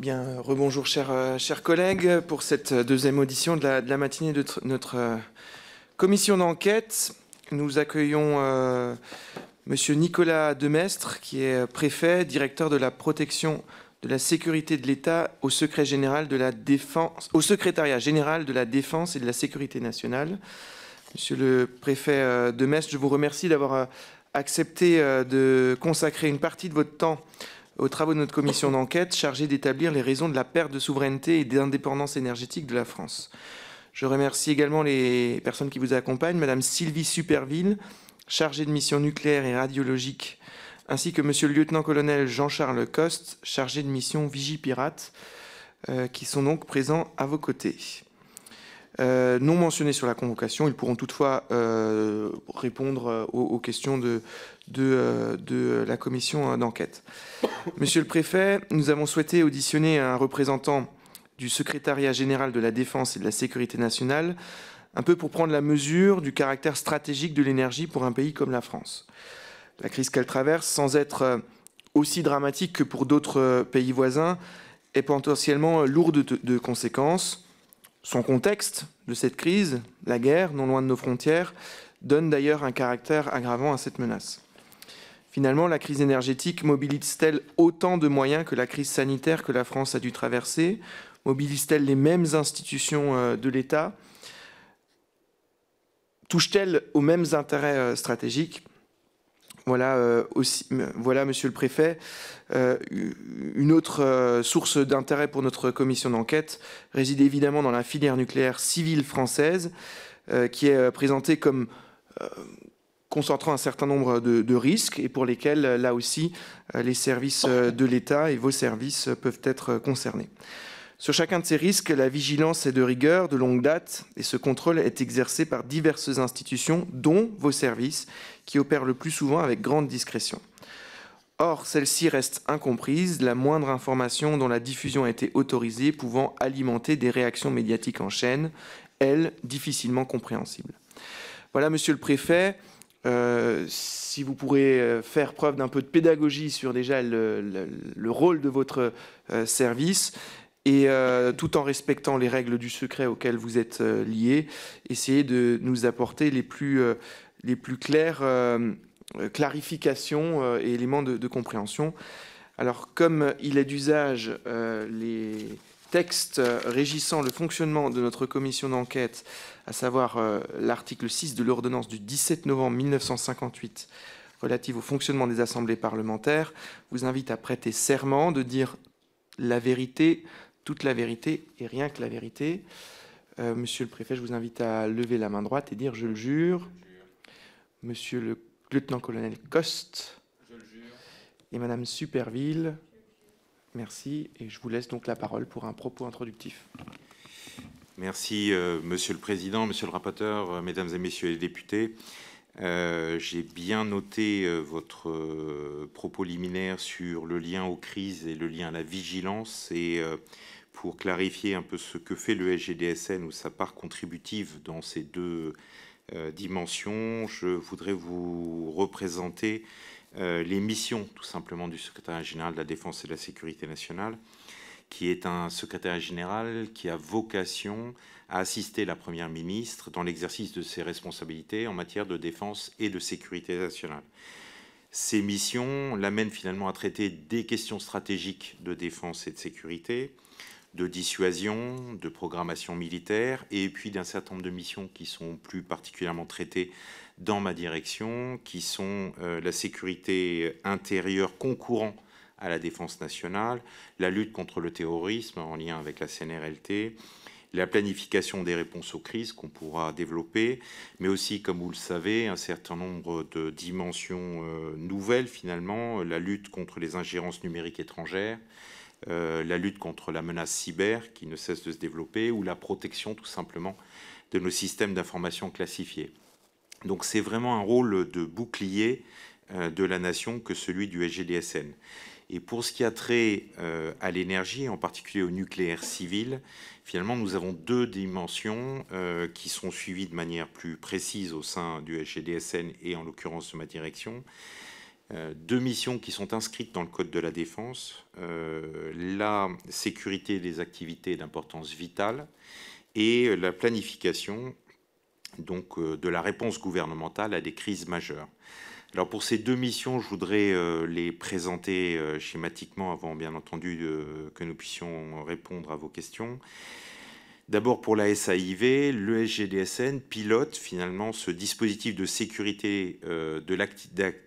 Bien, rebonjour chers, euh, chers collègues pour cette deuxième audition de la, matinée de notre euh, commission d'enquête. Nous accueillons euh, Monsieur Nicolas Demestre, qui est préfet, directeur de la protection de la sécurité de l'État au secret général de la défense, au secrétariat général de la défense et de la sécurité nationale. Monsieur le préfet euh, Demestre, je vous remercie d'avoir euh, accepté euh, de consacrer une partie de votre temps aux travaux de notre commission d'enquête chargée d'établir les raisons de la perte de souveraineté et d'indépendance énergétique de la France. Je remercie également les personnes qui vous accompagnent, Madame Sylvie Superville, chargée de mission nucléaire et radiologique, ainsi que Monsieur le lieutenant-colonel Jean-Charles Coste, chargé de mission Vigipirate, euh, qui sont donc présents à vos côtés. Euh, non mentionnés sur la convocation, ils pourront toutefois euh, répondre euh, aux, aux questions de, de, euh, de la commission euh, d'enquête. Monsieur le préfet, nous avons souhaité auditionner un représentant du secrétariat général de la défense et de la sécurité nationale, un peu pour prendre la mesure du caractère stratégique de l'énergie pour un pays comme la France. La crise qu'elle traverse, sans être euh, aussi dramatique que pour d'autres pays voisins, est potentiellement lourde de, de conséquences. Son contexte de cette crise, la guerre, non loin de nos frontières, donne d'ailleurs un caractère aggravant à cette menace. Finalement, la crise énergétique mobilise-t-elle autant de moyens que la crise sanitaire que la France a dû traverser? Mobilise-t-elle les mêmes institutions euh, de l'État? Touche-t-elle aux mêmes intérêts euh, stratégiques? Voilà, euh, aussi, voilà, monsieur le préfet, une autre source d'intérêt pour notre commission d'enquête réside évidemment dans la filière nucléaire civile française, qui est présentée comme concentrant un certain nombre de, risques et pour lesquels, là aussi, euh, les services de l'État et vos services peuvent être concernés. Sur chacun de ces risques, la vigilance est de rigueur, de longue date, et ce contrôle est exercé par diverses institutions, dont vos services, qui opèrent le plus souvent avec grande discrétion. Or, celle-ci reste incomprise, la moindre information dont la diffusion a été autorisée pouvant alimenter des réactions médiatiques en chaîne, elles, difficilement compréhensibles. Voilà, monsieur le préfet, euh, si vous pourrez faire preuve d'un peu de pédagogie sur déjà le, le, le rôle de votre euh, service et euh, tout en respectant les règles du secret auxquelles vous êtes euh, liés, essayez de nous apporter les plus, euh, les plus claires euh, clarifications euh, et éléments de, de, compréhension. Alors, comme il est d'usage, euh, les textes régissant le fonctionnement de notre commission d'enquête, à savoir euh, l'article 6 de l'ordonnance du 17 novembre 1958 relative au fonctionnement des assemblées parlementaires, vous invite à prêter serment de dire la vérité, toute la vérité et rien que la vérité. Euh, monsieur le préfet, je vous invite à lever la main droite et dire je le jure. Monsieur le lieutenant-colonel Coste. Je le jure. Et Madame Superville. Merci. Et je vous laisse donc la parole pour un propos introductif. Merci, euh, Monsieur le Président, Monsieur le rapporteur, euh, Mesdames et Messieurs les députés. Euh, J'ai bien noté votre propos liminaire sur le lien aux crises et le lien à la vigilance. Et pour clarifier un peu ce que fait le SGDSN ou sa part contributive dans ces deux dimensions, je voudrais vous représenter les missions tout simplement du secrétaire général de la Défense et de la Sécurité nationale, qui est un secrétaire général qui a vocation à assister la Première ministre dans l'exercice de ses responsabilités en matière de défense et de sécurité nationale. Ces missions l'amènent finalement à traiter des questions stratégiques de défense et de sécurité, de dissuasion, de programmation militaire, et puis d'un certain nombre de missions qui sont plus particulièrement traitées dans ma direction, qui sont euh, la sécurité intérieure concourant à la défense nationale, la lutte contre le terrorisme en lien avec la CNRLT, la planification des réponses aux crises qu'on pourra développer, mais aussi, comme vous le savez, un certain nombre de dimensions euh, nouvelles finalement, la lutte contre les ingérences numériques étrangères, euh, la lutte contre la menace cyber qui ne cesse de se développer, ou la protection tout simplement de nos systèmes d'information classifiés. Donc c'est vraiment un rôle de bouclier euh, de la nation que celui du SGDSN. Et pour ce qui a trait euh, à l'énergie, en particulier au nucléaire civil, finalement, nous avons deux dimensions euh, qui sont suivies de manière plus précise au sein du SGDSN et en l'occurrence de ma direction. deux missions qui sont inscrites dans le Code de la défense, la sécurité des activités d'importance vitale et la planification donc, de la réponse gouvernementale à des crises majeures. Alors pour ces deux missions, je voudrais euh, les présenter euh, schématiquement avant bien entendu que nous puissions répondre à vos questions. D'abord pour la SAIV, le SGDSN pilote finalement ce dispositif de sécurité euh, de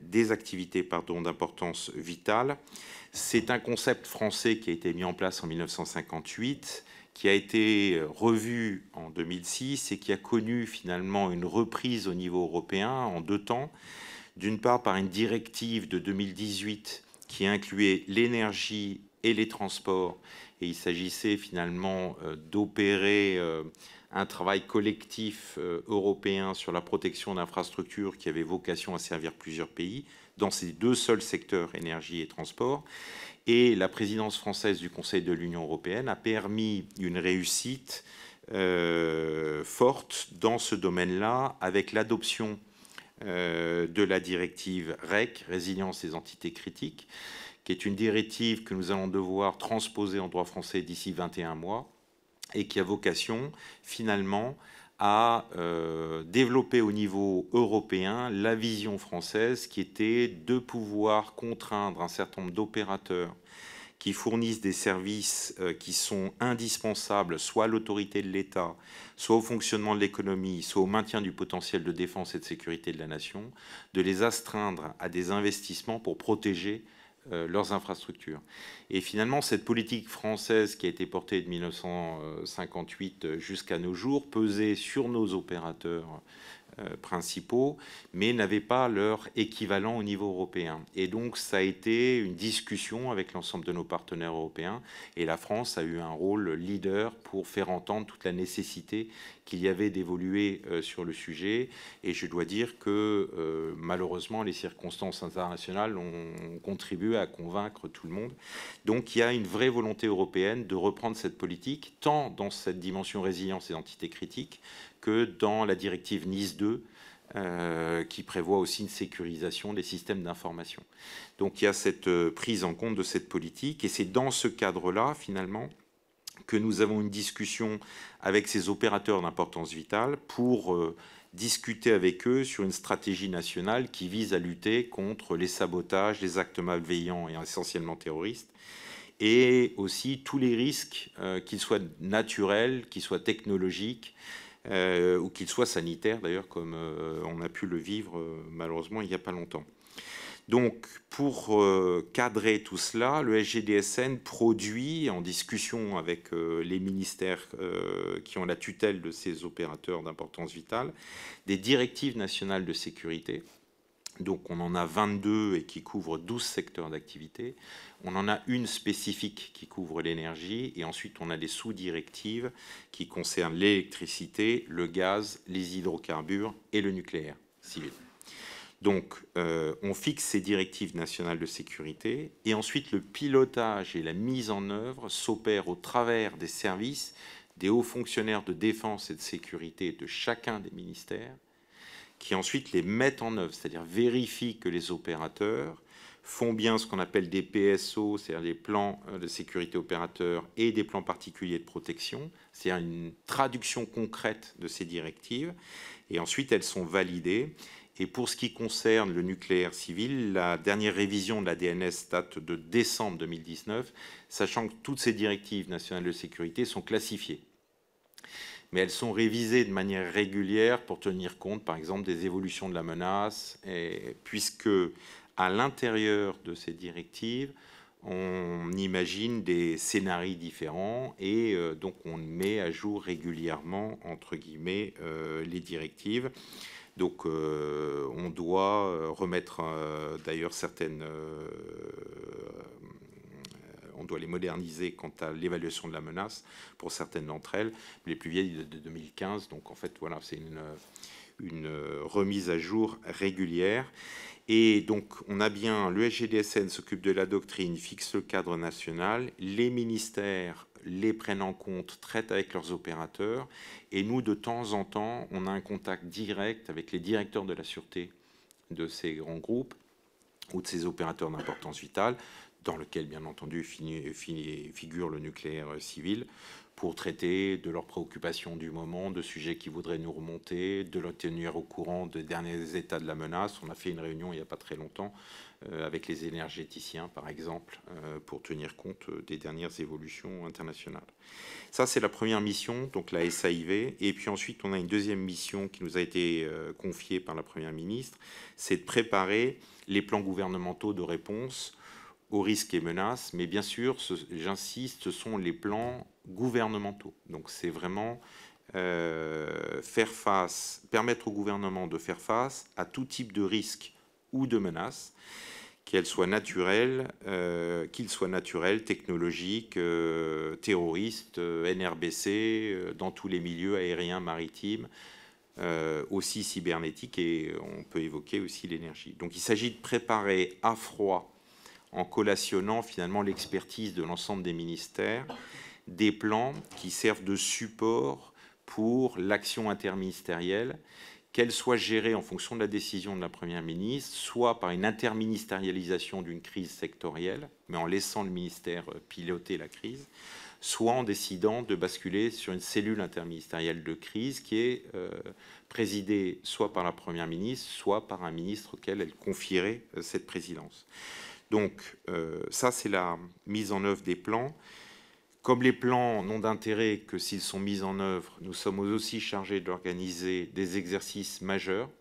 des activités d'importance vitale. C'est un concept français qui a été mis en place en 1958 qui a été revu en 2006 et qui a connu finalement une reprise au niveau européen en deux temps d'une part par une directive de 2018 qui incluait l'énergie et les transports, et il s'agissait finalement euh, d'opérer euh, un travail collectif euh, européen sur la protection d'infrastructures qui avait vocation à servir plusieurs pays dans ces deux seuls secteurs, énergie et transport. Et la présidence française du Conseil de l'Union européenne a permis une réussite forte dans ce domaine-là avec l'adoption euh, de la directive REC, résilience des entités critiques, qui est une directive que nous allons devoir transposer en droit français d'ici 21 mois et qui a vocation finalement à euh, développer au niveau européen la vision française qui était de pouvoir contraindre un certain nombre d'opérateurs qui fournissent des services euh, qui sont indispensables soit à l'autorité de l'État, soit au fonctionnement de l'économie, soit au maintien du potentiel de défense et de sécurité de la nation, de les astreindre à des investissements pour protéger leurs infrastructures. Et finalement, cette politique française qui a été portée de 1958 jusqu'à nos jours pesait sur nos opérateurs euh, principaux, mais n'avaient pas leur équivalent au niveau européen. Et donc, ça a été une discussion avec l'ensemble de nos partenaires européens, et la France a eu un rôle leader pour faire entendre toute la nécessité qu'il y avait d'évoluer euh, sur le sujet. Et je dois dire que euh, malheureusement, les circonstances internationales ont contribué à convaincre tout le monde. Donc, il y a une vraie volonté européenne de reprendre cette politique, tant dans cette dimension résilience et entité critique que dans la directive Nice 2, euh, qui prévoit aussi une sécurisation des systèmes d'information. Donc il y a cette euh, prise en compte de cette politique, et c'est dans ce cadre-là, finalement, que nous avons une discussion avec ces opérateurs d'importance vitale pour euh, discuter avec eux sur une stratégie nationale qui vise à lutter contre les sabotages, les actes malveillants et essentiellement terroristes, et aussi tous les risques, qu'ils soient naturels, qu'ils soient technologiques, euh, ou qu'il soit sanitaire d'ailleurs, comme euh, on a pu le vivre euh, malheureusement il n'y a pas longtemps. Donc, pour cadrer tout cela, le SGDSN produit, en discussion avec les ministères qui ont la tutelle de ces opérateurs d'importance vitale, des directives nationales de sécurité donc on en a 22 et qui couvrent 12 secteurs d'activité. On en a une spécifique qui couvre l'énergie et ensuite on a des sous-directives qui concernent l'électricité, le gaz, les hydrocarbures et le nucléaire civil. Donc euh, on fixe ces directives nationales de sécurité et ensuite le pilotage et la mise en œuvre s'opèrent au travers des services des hauts fonctionnaires de défense et de sécurité de chacun des ministères qui ensuite les mettent en œuvre, c'est-à-dire vérifient que les opérateurs font bien ce qu'on appelle des PSO, c'est-à-dire des plans euh, de sécurité opérateurs et des plans particuliers de protection, c'est-à-dire une traduction concrète de ces directives, et ensuite elles sont validées. Et pour ce qui concerne le nucléaire civil, la dernière révision de la DNS date de décembre 2019, sachant que toutes ces directives nationales de sécurité sont classifiées mais elles sont révisées de manière régulière pour tenir compte, par exemple, des évolutions de la menace, et, puisque à l'intérieur de ces directives, on imagine des scénarios différents et euh, donc on met à jour régulièrement, entre guillemets, euh, les directives. Donc euh, on doit remettre d'ailleurs certaines on doit les moderniser quant à l'évaluation de la menace pour certaines d'entre elles, les plus vieilles de 2015. Donc en fait, voilà, c'est une, remise à jour régulière. Et donc, on a bien, le SGDSN s'occupe de la doctrine, fixe le cadre national, les ministères les prennent en compte, traitent avec leurs opérateurs, et nous, de temps en temps, on a un contact direct avec les directeurs de la sûreté de ces grands groupes ou de ses opérateurs d'importance vitale, dans lequel, bien entendu, figure le nucléaire civil, pour traiter de leurs préoccupations du moment, de sujets qui voudraient nous remonter, de leur tenir au courant des derniers états de la menace. On a fait une réunion il n'y a pas très longtemps euh, avec les énergéticiens, par exemple, euh, pour tenir compte des dernières évolutions internationales. Ça, c'est la première mission, donc la SAIV. Et puis ensuite, on a une deuxième mission qui nous a été euh, confiée par la Première ministre, c'est de préparer les plans gouvernementaux de réponse aux risques et menaces, mais bien sûr, j'insiste, ce sont les plans gouvernementaux. Donc c'est vraiment euh, faire face, permettre au gouvernement de faire face à tout type de risque ou de menaces, qu'elles soient naturelles, euh, qu'ils soient naturels, technologiques, euh, terroristes, NRBC, dans tous les milieux aériens, maritimes, aussi cybernétiques, et on peut évoquer aussi l'énergie. Donc il s'agit de préparer à froid en collationnant finalement l'expertise de l'ensemble des ministères, des plans qui servent de support pour l'action interministérielle, qu'elle soit gérée en fonction de la décision de la Première ministre, soit par une interministérialisation d'une crise sectorielle, mais en laissant le ministère piloter la crise, soit en décidant de basculer sur une cellule interministérielle de crise qui est euh, présidée soit par la Première ministre, soit par un ministre auquel elle confierait euh, cette présidence. Donc euh, ça, c'est la mise en œuvre des plans. Comme les plans n'ont d'intérêt que s'ils sont mis en œuvre, nous sommes aussi chargés d'organiser des exercices majeurs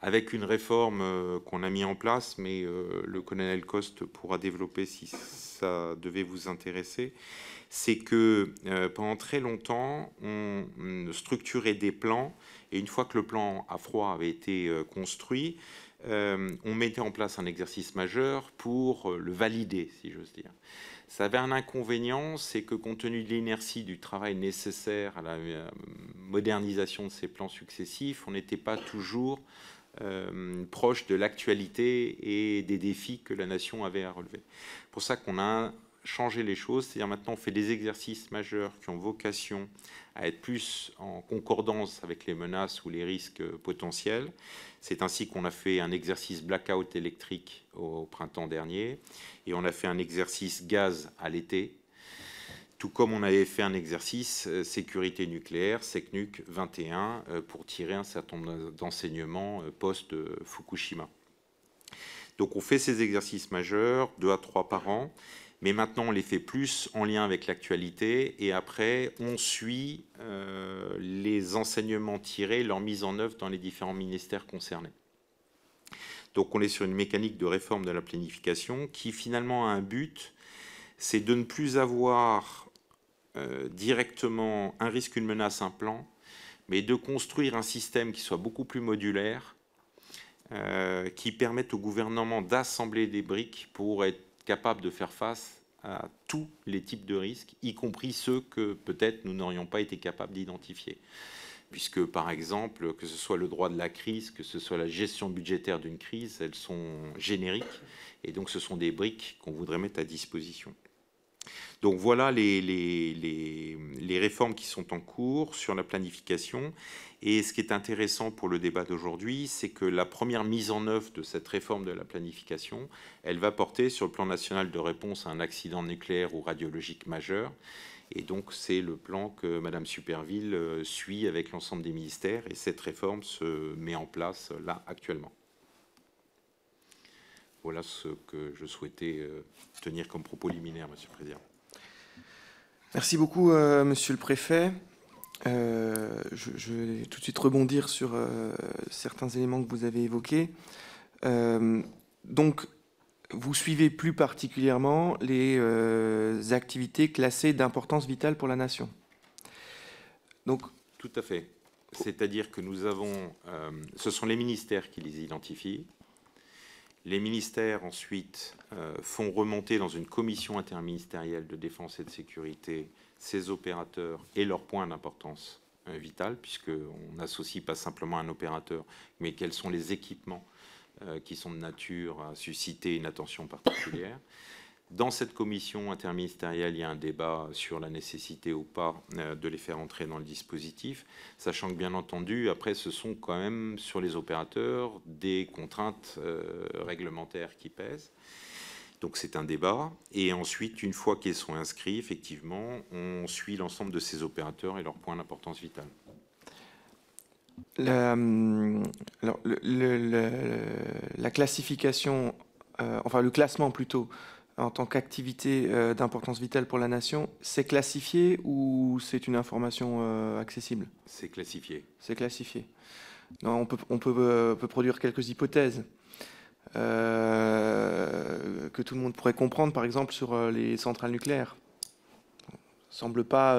avec une réforme euh, qu'on a mis en place, mais euh, le colonel Coste pourra développer si ça devait vous intéresser, c'est que pendant très longtemps, on structurait des plans, et une fois que le plan à froid avait été construit, euh, on mettait en place un exercice majeur pour euh, le valider, si j'ose dire. Ça avait un inconvénient, c'est que compte tenu de l'inertie du travail nécessaire à la euh, modernisation de ces plans successifs, on n'était pas toujours proche de l'actualité et des défis que la nation avait à relever. pour ça qu'on a changer les choses, c'est-à-dire maintenant on fait des exercices majeurs qui ont vocation à être plus en concordance avec les menaces ou les risques potentiels. C'est ainsi qu'on a fait un exercice blackout électrique au printemps dernier et on a fait un exercice gaz à l'été, tout comme on avait fait un exercice euh, sécurité nucléaire, SECNUC 21, euh, pour tirer un certain nombre d'enseignements euh, post-Fukushima. Donc on fait ces exercices majeurs, deux à trois par an, mais maintenant on les fait plus en lien avec l'actualité et après on suit euh, les enseignements tirés, leur mise en œuvre dans les différents ministères concernés. Donc on est sur une mécanique de réforme de la planification qui finalement a un but, c'est de ne plus avoir euh, directement un risque, une menace, un plan, mais de construire un système qui soit beaucoup plus modulaire, euh, qui permette au gouvernement d'assembler des briques pour être capable de faire face à tous les types de risques, y compris ceux que peut-être nous n'aurions pas été capables d'identifier. Puisque, par exemple, que ce soit le droit de la crise, que ce soit la gestion budgétaire d'une crise, elles sont génériques, et donc ce sont des briques qu'on voudrait mettre à disposition. Donc voilà les, réformes qui sont en cours sur la planification. Et ce qui est intéressant pour le débat d'aujourd'hui, c'est que la première mise en œuvre de cette réforme de la planification, elle va porter sur le plan national de réponse à un accident nucléaire ou radiologique majeur. Et donc, c'est le plan que Mme Superville euh, suit avec l'ensemble des ministères. Et cette réforme se met en place euh, là actuellement. Voilà ce que je souhaitais euh, tenir comme propos liminaire, Monsieur le Président. Merci beaucoup, Monsieur le Préfet. Euh, je, vais tout de suite rebondir sur euh, certains éléments que vous avez évoqués. Euh, donc, vous suivez plus particulièrement les activités classées d'importance vitale pour la nation. Donc, tout à fait. C'est-à-dire que nous avons, ce sont les ministères qui les identifient. Les ministères ensuite font remonter dans une commission interministérielle de défense et de sécurité ces opérateurs et leurs points d'importance euh, vitale, puisqu'on n'associe pas simplement un opérateur, mais quels sont les équipements euh, qui sont de nature à susciter une attention particulière. Dans cette commission interministérielle, il y a un débat sur la nécessité ou pas euh, de les faire entrer dans le dispositif, sachant que bien entendu, après, ce sont quand même sur les opérateurs des contraintes euh, réglementaires qui pèsent. Donc c'est un débat. Et ensuite, une fois qu'ils sont inscrits, effectivement, on suit l'ensemble de ces opérateurs et leurs points d'importance vitale. La, la classification, euh, enfin le classement plutôt, en tant qu'activité euh, d'importance vitale pour la nation, c'est classifié ou c'est une information euh, accessible? C'est classifié. C'est classifié. Non, on peut, on peut, euh, peut produire quelques hypothèses que tout le monde pourrait comprendre, par exemple sur les centrales nucléaires. Semble pas.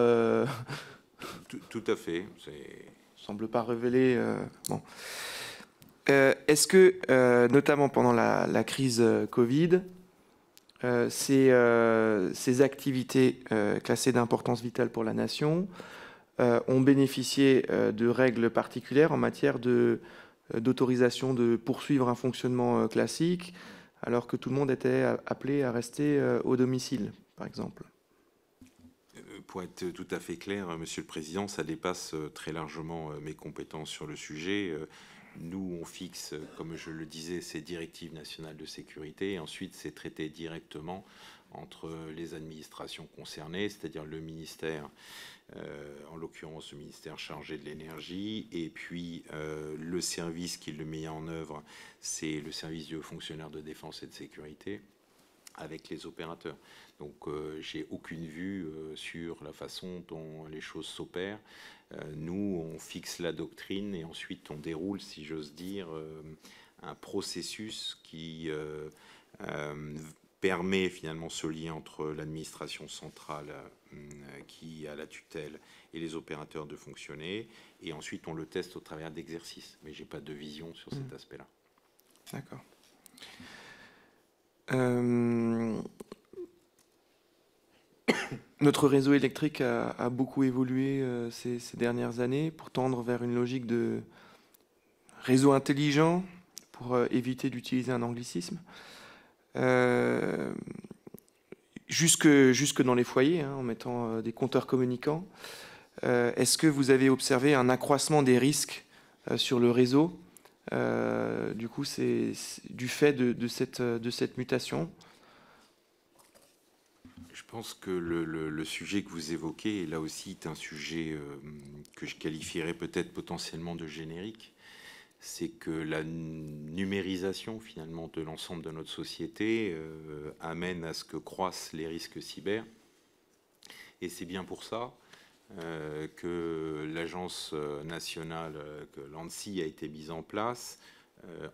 Tout, tout, à fait. Semble pas révéler. bon. Est-ce que, notamment pendant la, la crise Covid, euh, euh, ces, activités euh, classées d'importance vitale pour la nation ont bénéficié de règles particulières en matière d'autorisation de, poursuivre un fonctionnement classique, alors que tout le monde était appelé à rester au domicile, par exemple. Pour être tout à fait clair, Monsieur le Président, ça dépasse très largement mes compétences sur le sujet. Nous, on fixe, comme je le disais, ces directives nationales de sécurité. Ensuite, c'est traité directement entre les administrations concernées, c'est-à-dire le ministère, euh, en l'occurrence le ministère chargé de l'énergie, et puis euh, le service qui le met en œuvre, c'est le service de fonctionnaires de défense et de sécurité avec les opérateurs. Donc euh, j'ai aucune vue sur la façon dont les choses s'opèrent. Euh, nous, on fixe la doctrine et ensuite on déroule, si j'ose dire, euh, un processus qui euh, permet finalement ce lien entre l'administration centrale qui a la tutelle et les opérateurs de fonctionner. Et ensuite, on le teste au travers d'exercices. Mais je n'ai pas de vision sur cet mmh. aspect-là. D'accord. Notre réseau électrique a, beaucoup évolué euh, ces, dernières années pour tendre vers une logique de réseau intelligent, pour euh, éviter d'utiliser un anglicisme. Euh, jusque, jusque dans les foyers, hein, en mettant des compteurs communicants. Est-ce que vous avez observé un accroissement des risques sur le réseau? Du coup, c'est du fait de, cette, de cette mutation? Pense que le, sujet que vous évoquez, là aussi, est un sujet euh, que je qualifierais peut-être potentiellement de générique. C'est que la numérisation, finalement, de l'ensemble de notre société euh, amène à ce que croissent les risques cyber. Et c'est bien pour ça euh, que l'agence nationale, que l'ANSI a été mise en place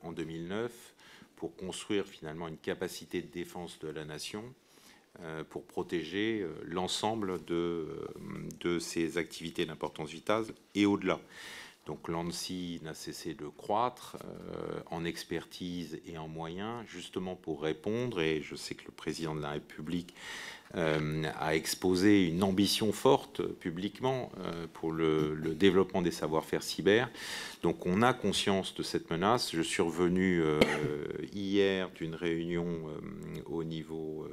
en 2009 pour construire finalement une capacité de défense de la nation pour protéger euh, l'ensemble de, euh, de ces activités d'importance vitale et au-delà. Donc l'ANSI n'a cessé de croître en expertise et en moyens, justement pour répondre, et je sais que le président de la République a exposé une ambition forte publiquement pour le, développement des savoir-faire cyber. Donc on a conscience de cette menace. Je suis revenu hier d'une réunion au niveau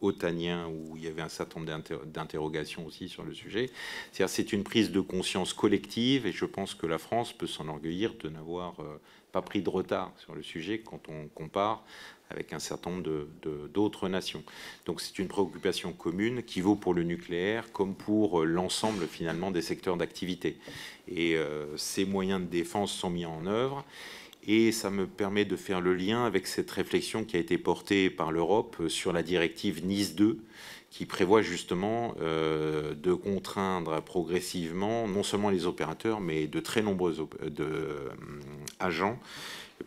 otanien où il y avait un certain nombre d'interrogations aussi sur le sujet. C'est une prise de conscience collective et je pense que la France peut s'enorgueillir de n'avoir euh, pas pris de retard sur le sujet quand on compare avec un certain nombre d'autres nations. Donc c'est une préoccupation commune qui vaut pour le nucléaire comme pour euh, l'ensemble finalement des secteurs d'activité. Et euh, ces moyens de défense sont mis en œuvre. Et ça me permet de faire le lien avec cette réflexion qui a été portée par l'Europe sur la directive Nice 2, qui prévoit justement euh, de contraindre progressivement non seulement les opérateurs, mais de très nombreux euh, agents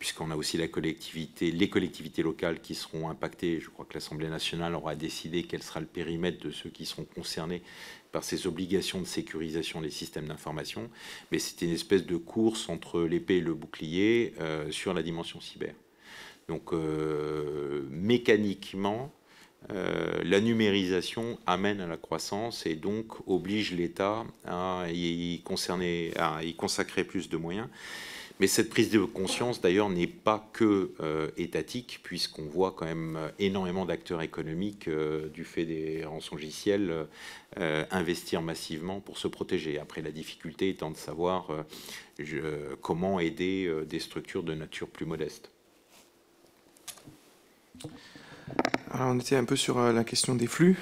puisqu'on a aussi les collectivités locales qui seront impactées. Je crois que l'Assemblée nationale aura décidé quel sera le périmètre de ceux qui seront concernés par ces obligations de sécurisation des systèmes d'information. Mais c'est une espèce de course entre l'épée et le bouclier euh, sur la dimension cyber. Donc euh, mécaniquement, euh, la numérisation amène à la croissance et donc oblige l'État à y consacrer plus de moyens. Mais cette prise de conscience, d'ailleurs, n'est pas que étatique, puisqu'on voit quand même énormément d'acteurs économiques, du fait des rançongiciels, investir massivement pour se protéger. Après, la difficulté étant de savoir comment aider des structures de nature plus modeste. Alors, on était un peu sur la question des flux.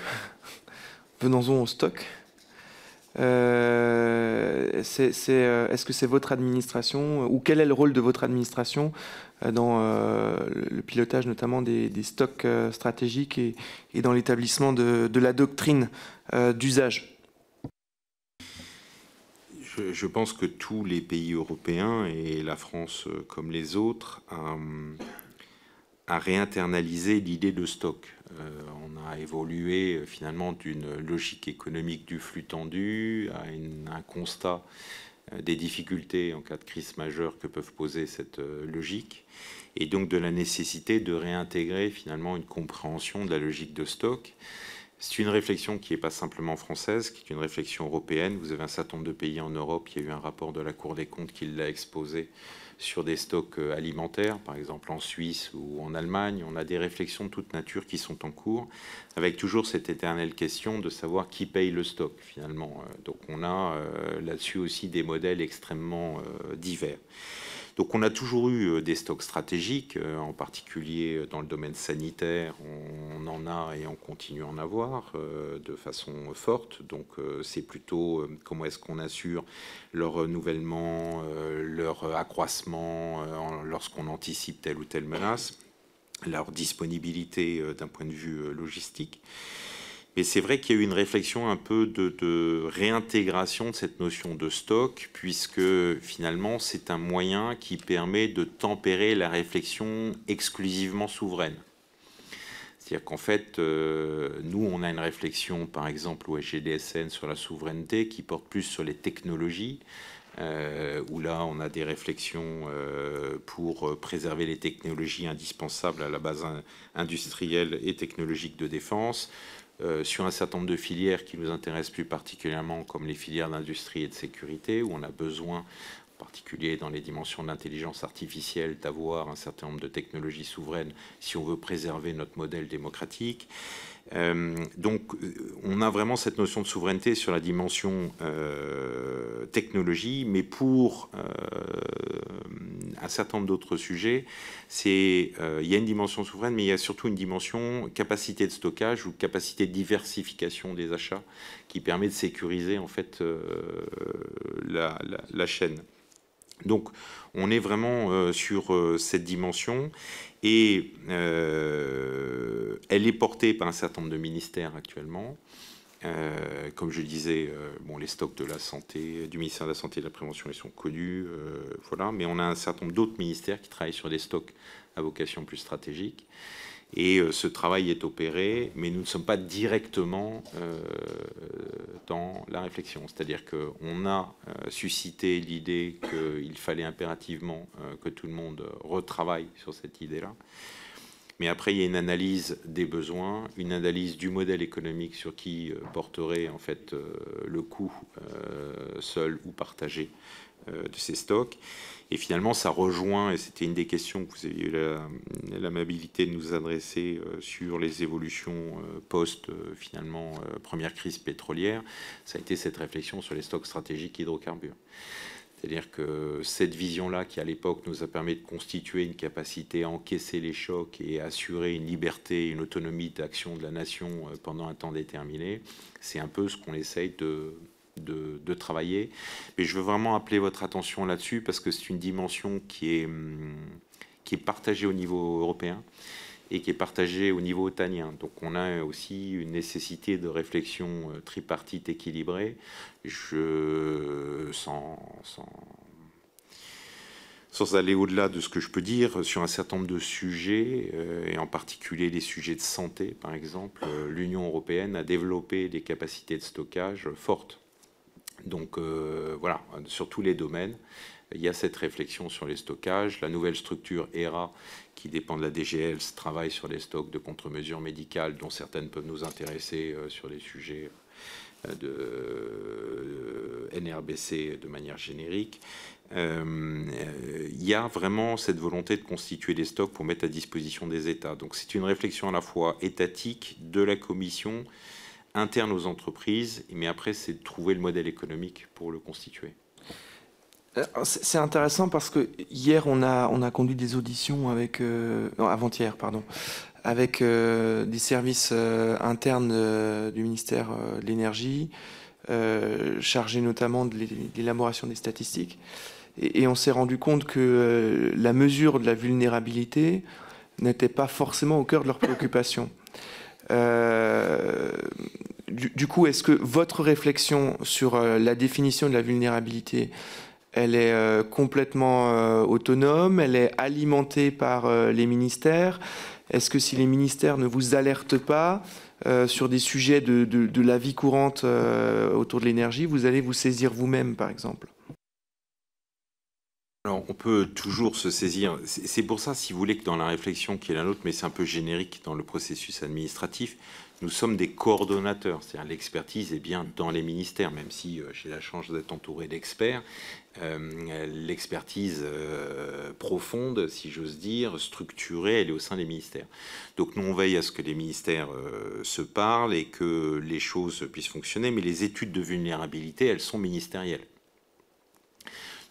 Venons-en au stock. Euh, euh, est-ce que c'est votre administration ou quel est le rôle de votre administration euh, dans le pilotage notamment des, stocks stratégiques et, dans l'établissement de, la doctrine d'usage? Je, pense que tous les pays européens et la France comme les autres a réinternalisé l'idée de stock. Euh, on a évolué euh, finalement d'une logique économique du flux tendu à un constat euh, des difficultés en cas de crise majeure que peuvent poser cette logique, et donc de la nécessité de réintégrer finalement une compréhension de la logique de stock. C'est une réflexion qui n'est pas simplement française, qui est une réflexion européenne. Vous avez un certain nombre de pays en Europe, il y a eu un rapport de la Cour des comptes qui l'a exposé sur des stocks euh, alimentaires, par exemple en Suisse ou en Allemagne. On a des réflexions de toute nature qui sont en cours, avec toujours cette éternelle question de savoir qui paye le stock finalement. Euh, donc on a euh, là-dessus aussi des modèles extrêmement divers. Donc on a toujours eu euh, des stocks stratégiques, euh, en particulier euh, dans le domaine sanitaire, on en a et on continue à en avoir de façon forte. Donc c'est plutôt comment est-ce qu'on assure leur renouvellement, leur accroissement lorsqu'on anticipe telle ou telle menace, leur disponibilité d'un point de vue logistique. Mais c'est vrai qu'il y a eu une réflexion un peu de, réintégration de cette notion de stock, puisque finalement c'est un moyen qui permet de tempérer la réflexion exclusivement souveraine. C'est-à-dire qu'en fait, euh, nous, on a une réflexion, par exemple, au SGDSN sur la souveraineté qui porte plus sur les technologies, euh, où là, on a des réflexions euh, pour préserver les technologies indispensables à la base industrielle et technologique de défense. Euh, sur un certain nombre de filières qui nous intéressent plus particulièrement, comme les filières d'industrie et de sécurité, où on a besoin, en particulier dans les dimensions de l'intelligence artificielle, d'avoir un certain nombre de technologies souveraines si on veut préserver notre modèle démocratique. Euh, donc, euh, on a vraiment cette notion de souveraineté sur la dimension technologie, mais pour un certain nombre d'autres sujets, c'est il y a une dimension souveraine, mais il y a surtout une dimension capacité de stockage ou capacité de diversification des achats qui permet de sécuriser en fait la, la, chaîne. Donc, on est vraiment sur cette dimension et euh, elle est portée par un certain nombre de ministères actuellement. Euh, comme je disais, euh, bon, les stocks de la santé, du ministère de la Santé et de la Prévention, ils sont connus, voilà. Mais on a un certain nombre d'autres ministères qui travaillent sur des stocks à vocation plus stratégique. Et ce travail est opéré, mais nous ne sommes pas directement dans la réflexion. C'est-à-dire qu'on a suscité l'idée qu'il fallait impérativement que tout le monde retravaille sur cette idée-là. Mais après, il y a une analyse des besoins, une analyse du modèle économique sur qui porterait en fait le coût seul ou partagé de ces stocks. Et finalement, ça rejoint, et c'était une des questions que vous avez eu l'amabilité de nous adresser euh, sur les évolutions euh, post, euh, finalement, première crise pétrolière, ça a été cette réflexion sur les stocks stratégiques hydrocarbures. C'est-à-dire que cette vision-là, qui à l'époque nous a permis de constituer une capacité à encaisser les chocs et assurer une liberté, une autonomie d'action de la nation pendant un temps déterminé, c'est un peu ce qu'on essaye de, de, travailler. Mais je veux vraiment appeler votre attention là-dessus parce que c'est une dimension qui est, hum, qui est partagée au niveau européen et qui est partagée au niveau otanien. Donc on a aussi une nécessité de réflexion euh, tripartite équilibrée. Je, sans, aller au-delà de ce que je peux dire sur un certain nombre de sujets, euh, et en particulier les sujets de santé, par exemple, euh, l'Union européenne a développé des capacités de stockage fortes. Donc euh, voilà, sur tous les domaines, il y a cette réflexion sur les stockages. La nouvelle structure ERA, qui dépend de la DGL, travaille sur les stocks de contre-mesures médicales, dont certaines peuvent nous intéresser sur des sujets de NRBC de manière générique, il y a vraiment cette volonté de constituer des stocks pour mettre à disposition des États. Donc c'est une réflexion à la fois étatique de la Commission, interne aux entreprises, mais après c'est de trouver le modèle économique pour le constituer. Euh, c'est intéressant parce que hier on a, on a conduit des auditions avec, euh, avant-hier pardon, avec euh, des services internes du ministère de l'énergie, chargés notamment de l'élaboration des statistiques, et, on s'est rendu compte que la mesure de la vulnérabilité n'était pas forcément au cœur de leurs préoccupations. Du, coup, est-ce que votre réflexion sur la définition de la vulnérabilité elle est euh, complètement euh, autonome, elle est alimentée par euh, les ministères? Est-ce que si les ministères ne vous alertent pas sur des sujets de, la vie courante autour de l'énergie, vous allez vous saisir vous-même, par exemple? Alors, on peut toujours se saisir. C'est pour ça, si vous voulez, que dans la réflexion qui est la nôtre, mais c'est un peu générique dans le processus administratif, nous sommes des coordonnateurs. C'est-à-dire l'expertise est bien dans les ministères, même si j'ai la chance d'être entouré d'experts. Euh, l'expertise euh, profonde, si j'ose dire, structurée, elle est au sein des ministères. Donc nous, on veille à ce que les ministères euh, se parlent et que les choses puissent fonctionner, mais les études de vulnérabilité, elles sont ministérielles.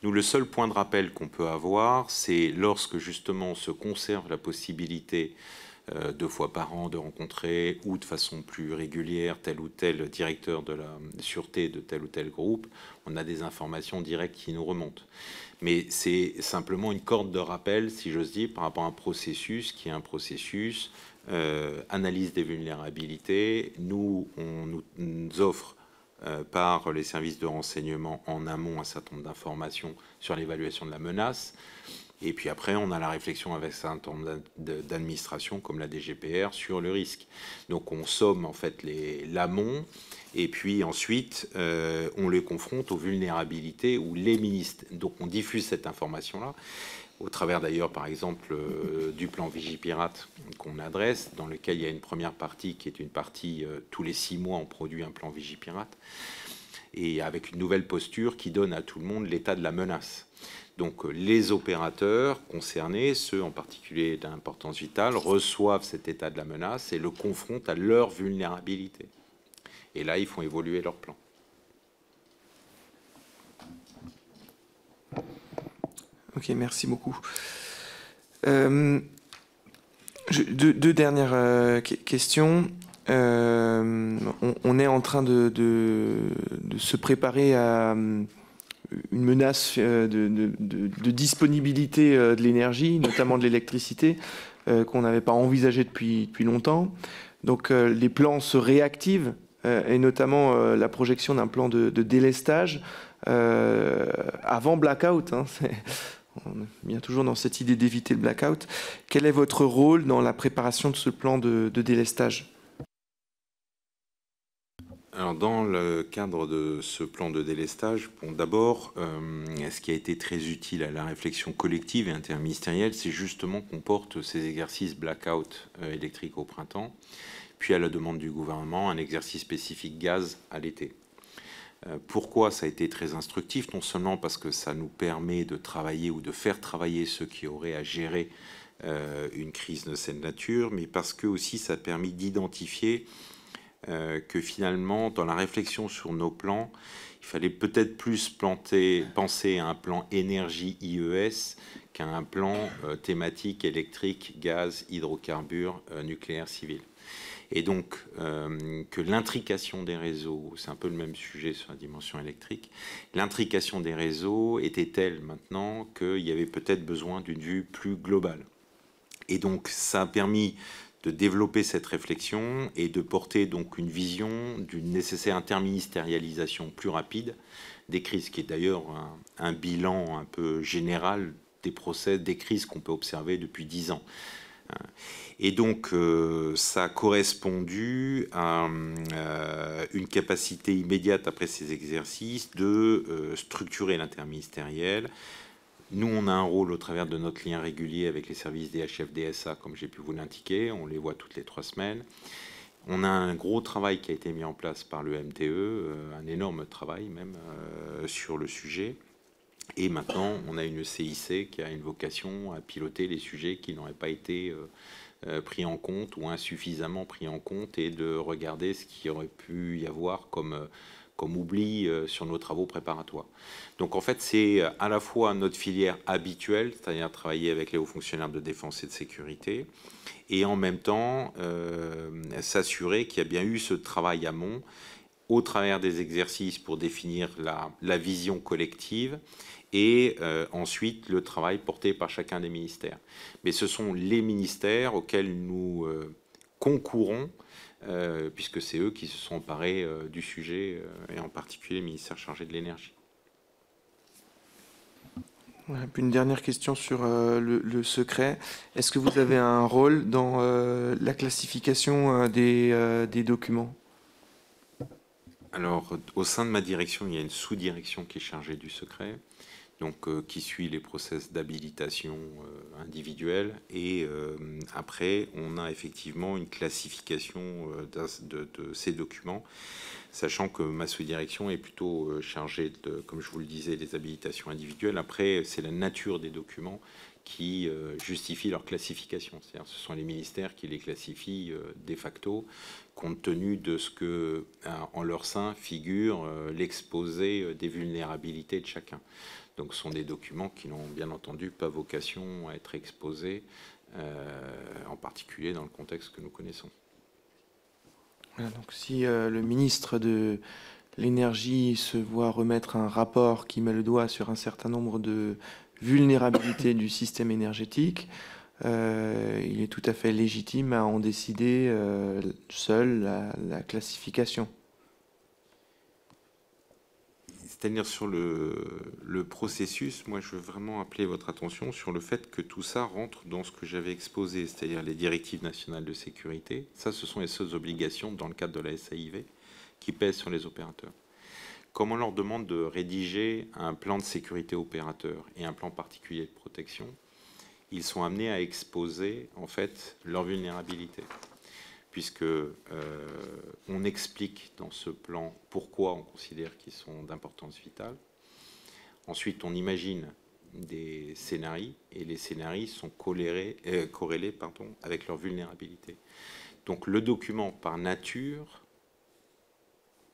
Nous, le seul point de rappel qu'on peut avoir, c'est lorsque justement se conserve la possibilité deux fois par an de rencontrer ou de façon plus régulière tel ou tel directeur de la sûreté de tel ou tel groupe, on a des informations directes qui nous remontent. Mais c'est simplement une corde de rappel, si j'ose dire, par rapport à un processus qui est un processus euh, analyse des vulnérabilités. Nous, on nous offre euh, par les services de renseignement en amont un certain nombre d'informations sur l'évaluation de la menace. Et puis après, on a la réflexion avec un certain nombre d'administrations comme la DGPR sur le risque. Donc on somme en fait l'amont et puis ensuite euh, on les confronte aux vulnérabilités ou les ministres. Donc on diffuse cette information-là au travers d'ailleurs par exemple euh, du plan Vigipirate qu'on adresse, dans lequel il y a une première partie qui est une partie euh, tous les six mois on produit un plan Vigipirate et avec une nouvelle posture qui donne à tout le monde l'état de la menace. Donc les opérateurs concernés, ceux en particulier d'importance vitale, reçoivent cet état de la menace et le confrontent à leur vulnérabilité. Et là, ils font évoluer leur plan. Ok, merci beaucoup. Euh, deux, dernières euh, questions. on, est en train de, se préparer à une menace euh, de, disponibilité euh, de l'énergie, notamment de l'électricité, euh, qu'on n'avait pas envisagé depuis, depuis longtemps. Donc les plans se réactivent, et notamment la projection d'un plan de, délestage avant blackout. Hein, on vient toujours dans cette idée d'éviter le blackout. Quel est votre rôle dans la préparation de ce plan de délestage? Alors, dans le cadre de ce plan de délestage, d'abord, euh, ce qui a été très utile à la réflexion collective et interministérielle, c'est justement qu'on porte ces exercices blackout euh, électrique au printemps, puis à la demande du gouvernement, un exercice spécifique gaz à l'été. Euh, pourquoi ça a été très instructif? Non seulement parce que ça nous permet de travailler ou de faire travailler ceux qui auraient à gérer une crise de cette nature, mais parce que aussi ça a permis d'identifier euh, que finalement, dans la réflexion sur nos plans, il fallait peut-être plus planter, penser à un plan énergie IES qu'à un plan euh, thématique électrique, gaz, hydrocarbures, euh, nucléaire, civil. Et donc, que l'intrication des réseaux, c'est un peu le même sujet sur la dimension électrique, l'intrication des réseaux était telle maintenant qu'il y avait peut-être besoin d'une vue plus globale. Et donc, ça a permis de développer cette réflexion et de porter donc une vision d'une nécessaire interministérialisation plus rapide des crises, qui est d'ailleurs un, bilan un peu général des procès, des crises qu'on peut observer depuis dix ans. Et donc, euh, ça a correspondu à euh, une capacité immédiate après ces exercices de euh, structurer l'interministériel, nous, on a un rôle au travers de notre lien régulier avec les services DHF, DSA, comme j'ai pu vous l'indiquer. On les voit toutes les trois semaines. On a un gros travail qui a été mis en place par le MTE, un énorme travail même sur le sujet. Et maintenant, on a une CIC qui a une vocation à piloter les sujets qui n'auraient pas été pris en compte ou insuffisamment pris en compte et de regarder ce qui aurait pu y avoir comme comme oubli euh, sur nos travaux préparatoires. Donc en fait, c'est euh, à la fois notre filière habituelle, c'est-à-dire travailler avec les hauts fonctionnaires de défense et de sécurité, et en même temps euh, s'assurer qu'il y a bien eu ce travail amont au travers des exercices pour définir la, vision collective et ensuite le travail porté par chacun des ministères. Mais ce sont les ministères auxquels nous concourons euh, puisque c'est eux qui se sont emparés euh, du sujet, euh, et en particulier le ministère chargé de l'énergie. une dernière question sur le, secret. Est-ce que vous avez un rôle dans la classification des, des, documents? Alors, au sein de ma direction, il y a une sous-direction qui est chargée du secret donc euh, qui suit les process d'habilitation euh, individuelle. Et euh, après, on a effectivement une classification de, ces documents, sachant que ma sous-direction est plutôt chargée de, comme je vous le disais, des habilitations individuelles. Après, c'est la nature des documents qui justifie leur classification. C'est-à-dire ce sont les ministères qui les classifient de facto, compte tenu de ce que, en leur sein, figure l'exposé des vulnérabilités de chacun. Donc ce sont des documents qui n'ont bien entendu pas vocation à être exposés, euh, en particulier dans le contexte que nous connaissons. donc si euh, le ministre de l'énergie se voit remettre un rapport qui met le doigt sur un certain nombre de vulnérabilités du système énergétique, euh, il est tout à fait légitime à en décider seul la classification. C'est-à-dire sur le, processus, moi je veux vraiment appeler votre attention sur le fait que tout ça rentre dans ce que j'avais exposé, c'est-à-dire les directives nationales de sécurité. Ça, ce sont les seules obligations dans le cadre de la SAIV qui pèsent sur les opérateurs. Comme on leur demande de rédiger un plan de sécurité opérateur et un plan particulier de protection, ils sont amenés à exposer en fait leur vulnérabilité puisque euh, on explique dans ce plan pourquoi on considère qu'ils sont d'importance vitale. Ensuite, on imagine des scénarios et les scénarios sont euh, corrélés, pardon, avec leur vulnérabilité. Donc le document par nature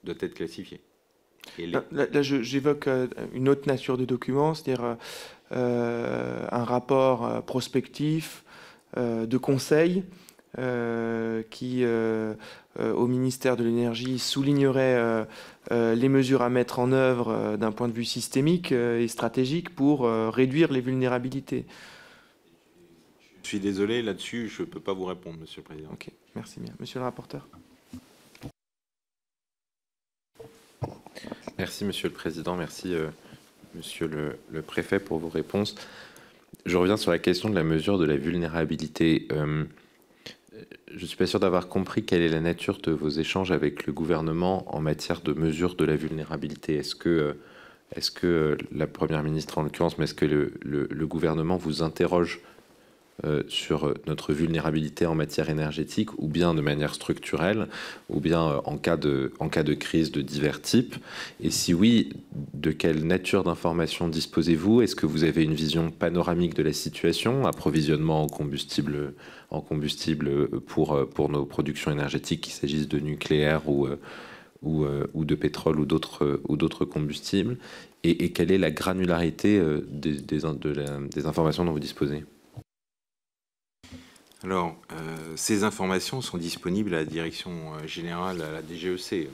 doit être classifié. Là, j'évoque euh, une autre nature de document, c'est-à-dire un rapport prospectif de conseil euh, qui, euh, euh, au ministère de l'Énergie, soulignerait les mesures à mettre en œuvre d'un point de vue systémique et stratégique pour réduire les vulnérabilités. Je suis désolé, là-dessus, je ne peux pas vous répondre, Monsieur le Président. Ok, merci bien. Monsieur le rapporteur. Merci, Monsieur le Président. Merci, Monsieur le, Préfet, pour vos réponses. Je reviens sur la question de la mesure de la vulnérabilité je ne suis pas sûr d'avoir compris quelle est la nature de vos échanges avec le gouvernement en matière de mesure de la vulnérabilité. Est-ce que, euh, est que euh, la Première ministre, en l'occurrence, mais est-ce que le, gouvernement vous interroge euh, sur notre vulnérabilité en matière énergétique, ou bien de manière structurelle, ou bien en, cas de, en cas de crise de divers types. Et si oui, de quelle nature d'information disposez-vous? Est-ce que vous avez une vision panoramique de la situation, approvisionnement en combustible en combustible pour, pour nos productions énergétiques, qu'il s'agisse de nucléaire ou, euh, ou, euh, ou de pétrole ou d'autres, ou d'autres combustibles, et, quelle est la granularité euh, des, des informations dont vous disposez? Alors, ces informations sont disponibles à la direction générale, à la DGEC,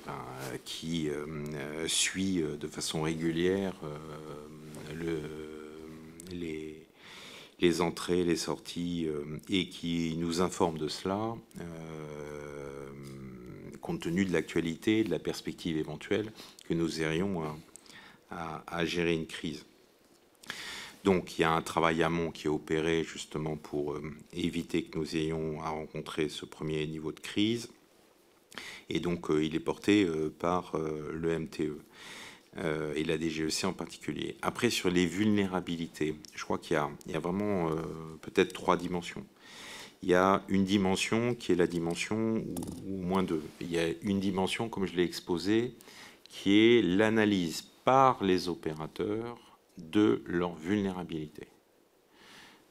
qui suit de façon régulière le, les, entrées, les sorties, euh, et qui nous informe de cela, euh, compte tenu de l'actualité, de la perspective éventuelle que nous aurions à, gérer une crise. Donc il y a un travail amont qui est opéré justement pour euh, éviter que nous ayons à rencontrer ce premier niveau de crise. Et donc il est porté par le MTE. Euh, et la DGEC en particulier. Après, sur les vulnérabilités, je crois qu'il y, a vraiment euh, peut-être trois dimensions. il y a une dimension qui est la dimension, ou moins deux, il y a une dimension, comme je l'ai exposé, qui est l'analyse par les opérateurs de leur vulnérabilité.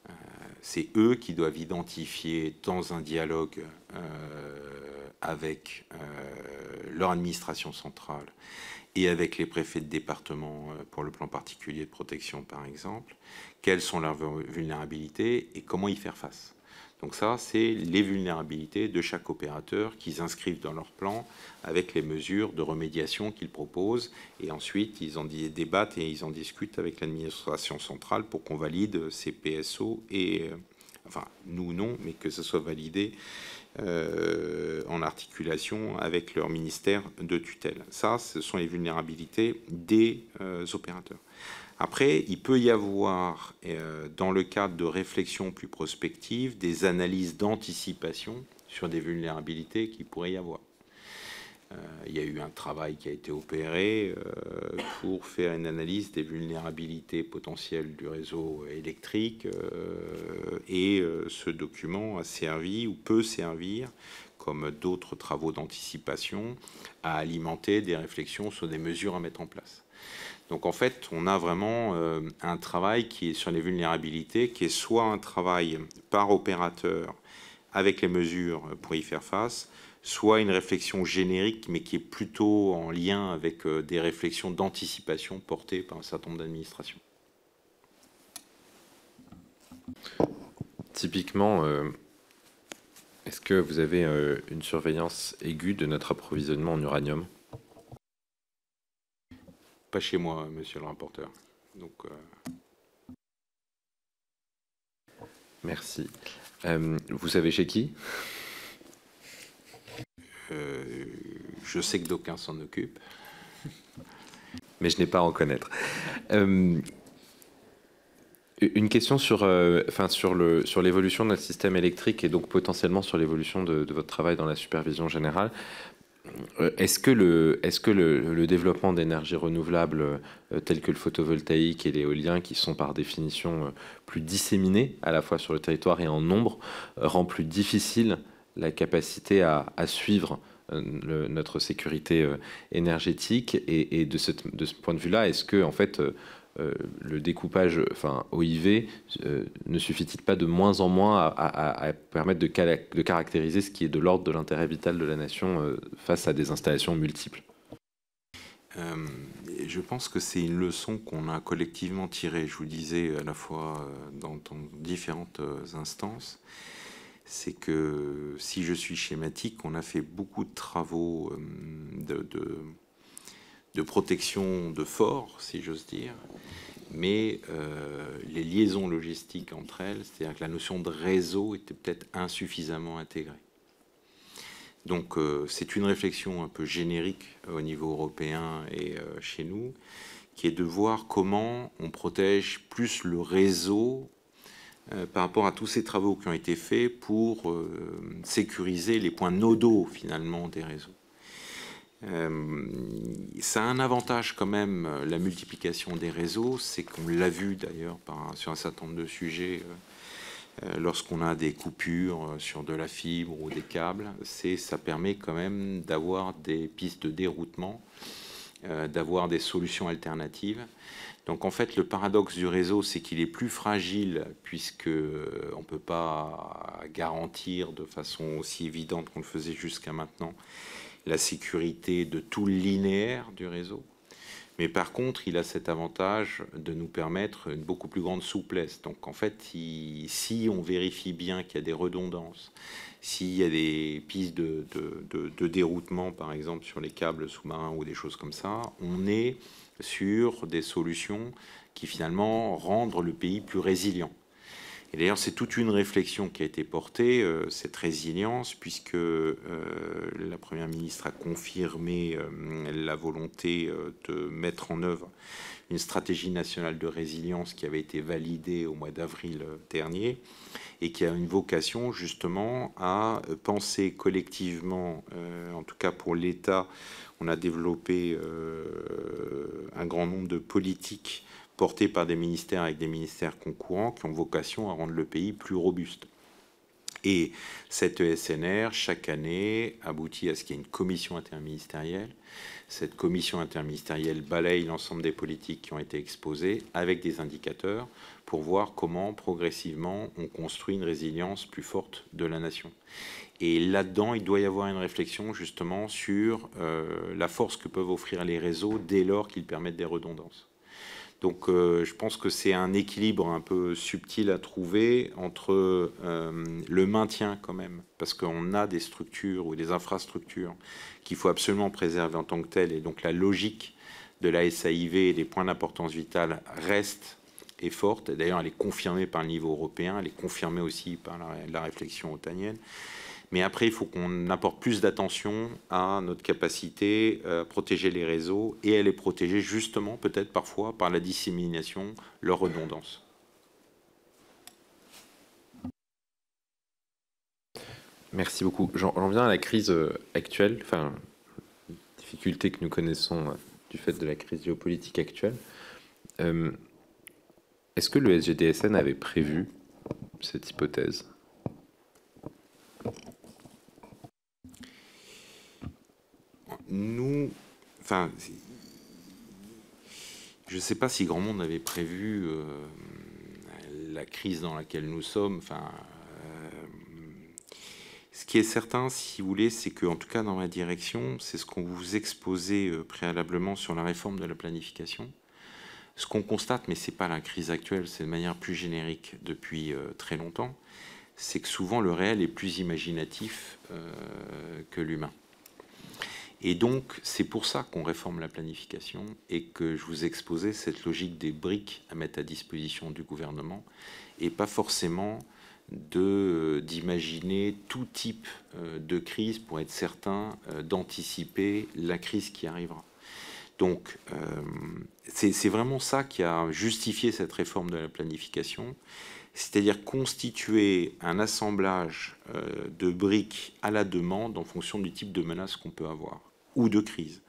Euh, c'est eux qui doivent identifier dans un dialogue euh, avec euh, leur administration centrale et avec les préfets de département pour le plan particulier de protection, par exemple, quelles sont leurs vulnérabilités et comment y faire face. Donc ça, c'est les vulnérabilités de chaque opérateur qu'ils inscrivent dans leur plan avec les mesures de remédiation qu'ils proposent. Et ensuite, ils en débattent et ils en discutent avec l'administration centrale pour qu'on valide ces PSO et, euh, enfin, nous non, mais que ce soit validé euh, en articulation avec leur ministère de tutelle. Ça, ce sont les vulnérabilités des euh, opérateurs. Après, il peut y avoir, euh, dans le cadre de réflexions plus prospectives, des analyses d'anticipation sur des vulnérabilités qui pourrait y avoir. Euh, il y a eu un travail qui a été opéré euh, pour faire une analyse des vulnérabilités potentielles du réseau électrique et ce document a servi ou peut servir comme d'autres travaux d'anticipation, à alimenter des réflexions sur des mesures à mettre en place. Donc en fait, on a vraiment euh, un travail qui est sur les vulnérabilités, qui est soit un travail par opérateur avec les mesures pour y faire face, soit une réflexion générique, mais qui est plutôt en lien avec euh, des réflexions d'anticipation portées par un certain nombre d'administrations. Typiquement, euh, est-ce que vous avez une surveillance aiguë de notre approvisionnement en uranium? Pas chez moi, monsieur le rapporteur. Donc, euh, Merci. Euh, vous savez chez qui? Euh, Je sais que d'aucuns s'en occupent. Mais je n'ai pas à en connaître. une question sur, enfin, sur, le, sur l'évolution de notre système électrique et donc potentiellement sur l'évolution de, de, votre travail dans la supervision générale. Euh, est-ce que le, est que le, développement d'énergies renouvelables euh, telles que le photovoltaïque et l'éolien, qui sont par définition euh, plus disséminés à la fois sur le territoire et en nombre, rend plus difficile la capacité à, suivre notre sécurité énergétique et, de, de, ce point de vue-là, est-ce que en fait euh, le découpage enfin, OIV euh, ne suffit-il pas de moins en moins à, permettre de, caractériser ce qui est de l'ordre de l'intérêt vital de la nation euh, face à des installations multiples? Je pense que c'est une leçon qu'on a collectivement tirée, je vous disais à la fois dans, différentes instances, c'est que si je suis schématique, on a fait beaucoup de travaux de protection de fort, si j'ose dire, mais euh, les liaisons logistiques entre elles, c'est-à-dire que la notion de réseau était peut-être insuffisamment intégrée. Donc euh, c'est une réflexion un peu générique au niveau européen et euh, chez nous, qui est de voir comment on protège plus le réseau par rapport à tous ces travaux qui ont été faits pour sécuriser les points nodaux finalement des réseaux. Euh, ça a un avantage quand même, la multiplication des réseaux, c'est qu'on l'a vu d'ailleurs sur un certain nombre de sujets euh, euh, lorsqu'on a des coupures sur de la fibre ou des câbles, ça permet quand même d'avoir des pistes de déroutement, d'avoir des solutions alternatives. Donc en fait, le paradoxe du réseau, c'est qu'il est plus fragile puisque on ne peut pas garantir de façon aussi évidente qu'on le faisait jusqu'à maintenant la sécurité de tout linéaire du réseau. Mais par contre, il a cet avantage de nous permettre une beaucoup plus grande souplesse. Donc en fait, si on vérifie bien qu'il y a des redondances, s'il y a des pistes de, de, déroutement, par exemple, sur les câbles sous-marins ou des choses comme ça, on est sur des solutions qui finalement rendent le pays plus résilient. Et d'ailleurs, c'est toute une réflexion qui a été portée, euh, cette résilience, puisque euh, la Première ministre a confirmé euh, la volonté de mettre en œuvre une stratégie nationale de résilience qui avait été validée au mois d'avril dernier et qui a une vocation justement à penser collectivement, en tout cas pour l'État, on a développé un grand nombre de politiques portés par des ministères avec des ministères concurrents qui ont vocation à rendre le pays plus robuste. Et cette ESNR, chaque année, aboutit à ce qu'il y ait une commission interministérielle. Cette commission interministérielle balaye l'ensemble des politiques qui ont été exposées avec des indicateurs pour voir comment progressivement on construit une résilience plus forte de la nation. Et là-dedans, il doit y avoir une réflexion justement sur euh, la force que peuvent offrir les réseaux dès lors qu'ils permettent des redondances. Donc euh, je pense que c'est un équilibre un peu subtil à trouver entre euh, le maintien quand même, parce qu'on a des structures ou des infrastructures qu'il faut absolument préserver en tant que telles, et donc la logique de la SAIV et des points d'importance vitale reste et forte. D'ailleurs, elle est confirmée par le niveau européen, elle est confirmée aussi par la, la réflexion otanienne. Mais après, il faut qu'on apporte plus d'attention à notre capacité à protéger les réseaux et à les protéger justement, peut-être parfois, par la dissémination, leur redondance. Merci beaucoup. J'en viens à la crise euh, actuelle, enfin, difficulté que nous connaissons euh, du fait de la crise géopolitique actuelle. Euh, est-ce que le SGDSN avait prévu cette hypothèse? Nous, enfin, je ne sais pas si grand monde avait prévu euh, la crise dans laquelle nous sommes. Enfin, euh, ce qui est certain, si vous voulez, c'est que, en tout cas, dans ma direction, c'est ce qu'on vous exposait euh, préalablement sur la réforme de la planification. Ce qu'on constate, mais c'est pas la crise actuelle, c'est de manière plus générique depuis très longtemps, c'est que souvent le réel est plus imaginatif que l'humain. Et donc, c'est pour ça qu'on réforme la planification et que je vous exposais cette logique des briques à mettre à disposition du gouvernement et pas forcément d'imaginer tout type euh, de crise pour être certain euh, d'anticiper la crise qui arrivera. Donc, euh, c'est vraiment ça qui a justifié cette réforme de la planification, c'est-à-dire constituer un assemblage de briques à la demande en fonction du type de menace qu'on peut avoir ou de crise.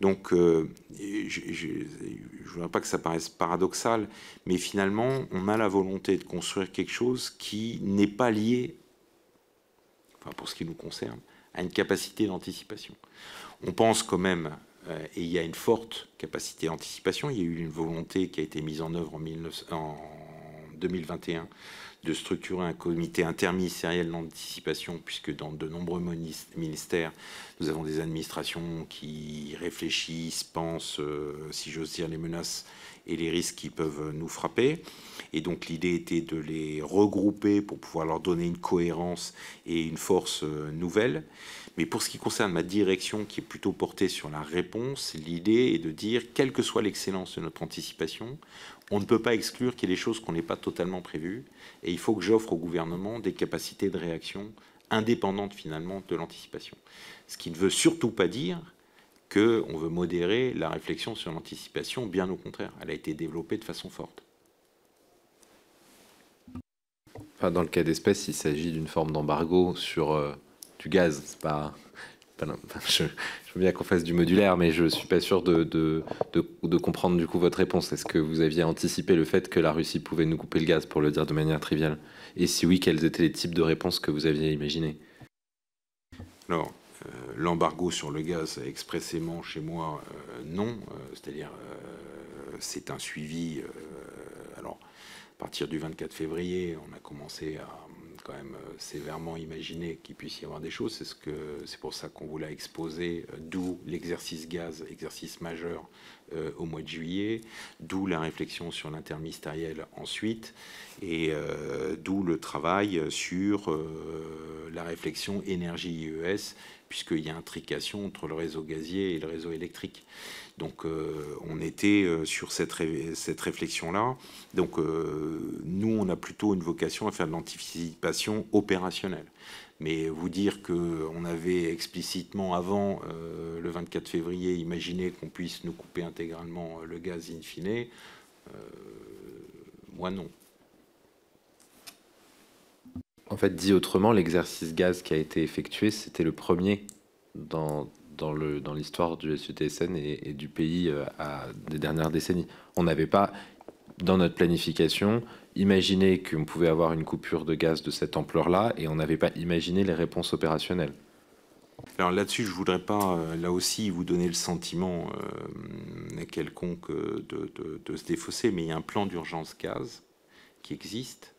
Donc, euh, je ne voudrais pas que ça paraisse paradoxal, mais finalement, on a la volonté de construire quelque chose qui n'est pas lié, enfin pour ce qui nous concerne, à une capacité d'anticipation. On pense quand même, euh, et il y a une forte capacité d'anticipation, il y a eu une volonté qui a été mise en œuvre en, en 2021 de structurer un comité interministériel d'anticipation, puisque dans de nombreux ministères, nous avons des administrations qui réfléchissent, pensent, euh, si j'ose dire, les menaces et les risques qui peuvent nous frapper. Et donc l'idée était de les regrouper pour pouvoir leur donner une cohérence et une force euh, nouvelle. Mais pour ce qui concerne ma direction, qui est plutôt portée sur la réponse, l'idée est de dire, quelle que soit l'excellence de notre anticipation, on ne peut pas exclure qu'il y ait des choses qu'on n'ait pas totalement prévues, et il faut que j'offre au gouvernement des capacités de réaction indépendantes finalement de l'anticipation. Ce qui ne veut surtout pas dire qu'on veut modérer la réflexion sur l'anticipation, bien au contraire, elle a été développée de façon forte. dans le cas d'espèce, il s'agit d'une forme d'embargo sur euh, du gaz. C'est pas je, veux bien qu'on fasse du modulaire, mais je suis pas sûr de, de, comprendre du coup votre réponse. Est-ce que vous aviez anticipé le fait que la Russie pouvait nous couper le gaz, pour le dire de manière triviale? Et si oui, quels étaient les types de réponses que vous aviez imaginés Alors, euh, l'embargo sur le gaz, expressément chez moi, euh, non. Euh, c'est-à-dire, c'est un suivi. alors, à partir du 24 février, on a commencé à quand même euh, sévèrement imaginer qu'il puisse y avoir des choses. C'est ce que c'est pour ça qu'on vous l'a exposé, euh, d'où l'exercice gaz, exercice majeur euh, au mois de juillet, d'où la réflexion sur l'interministériel ensuite, et d'où le travail sur la réflexion énergie IES, puisqu'il y a intrication entre le réseau gazier et le réseau électrique. Donc euh, on était euh, sur cette, réflexion-là. Donc euh, nous, on a plutôt une vocation à faire de l'anticipation opérationnelle. Mais vous dire qu'on avait explicitement, avant le 24 février, imaginé qu'on puisse nous couper intégralement le gaz in fine, moi non. En fait, dit autrement, l'exercice gaz qui a été effectué, c'était le premier dans, dans l'histoire du SUTSN et, du pays euh, à, des dernières décennies. On n'avait pas dans notre planification, imaginer qu'on pouvait avoir une coupure de gaz de cette ampleur-là et on n'avait pas imaginé les réponses opérationnelles. Alors là-dessus, je ne voudrais pas, euh, là aussi, vous donner le sentiment euh, quelconque de, de, se défausser, mais il y a un plan d'urgence gaz qui existe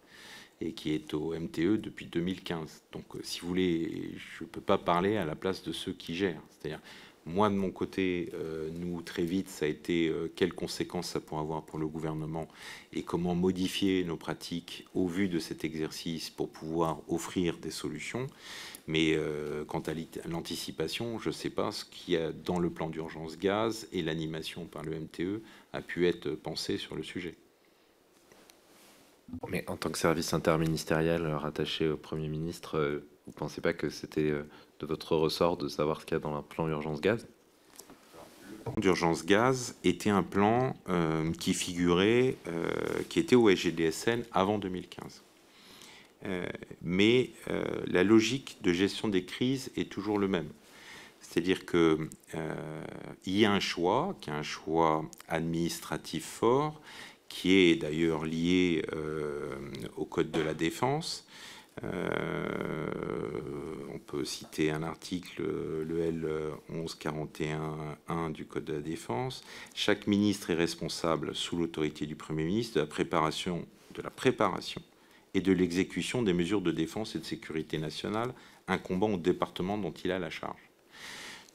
et qui est au MTE depuis 2015. Donc, euh, si vous voulez, je ne peux pas parler à la place de ceux qui gèrent. C'est-à-dire, moi, de mon côté, euh, nous, très vite, ça a été euh, quelles conséquences ça pourrait avoir pour le gouvernement et comment modifier nos pratiques au vu de cet exercice pour pouvoir offrir des solutions. Mais quant à l'anticipation, je ne sais pas ce qu'il y a dans le plan d'urgence gaz et l'animation par le MTE a pu être pensé sur le sujet. Mais en tant que service interministériel rattaché au Premier ministre, vous ne pensez pas que c'était de votre ressort de savoir ce qu'il y a dans le plan urgence gaz? Le plan d'urgence gaz était un plan euh, qui figurait, euh, qui était au SGDSN avant 2015. Euh, mais la logique de gestion des crises est toujours le même. C'est-à-dire qu'il y a un choix, qui est un choix administratif fort, qui est d'ailleurs lié au Code de la défense, euh, on peut citer un article, le L 1141.1 du Code de la Défense. Chaque ministre est responsable, sous l'autorité du Premier ministre, de la préparation, de la préparation et de l'exécution des mesures de défense et de sécurité nationale incombant au département dont il a la charge.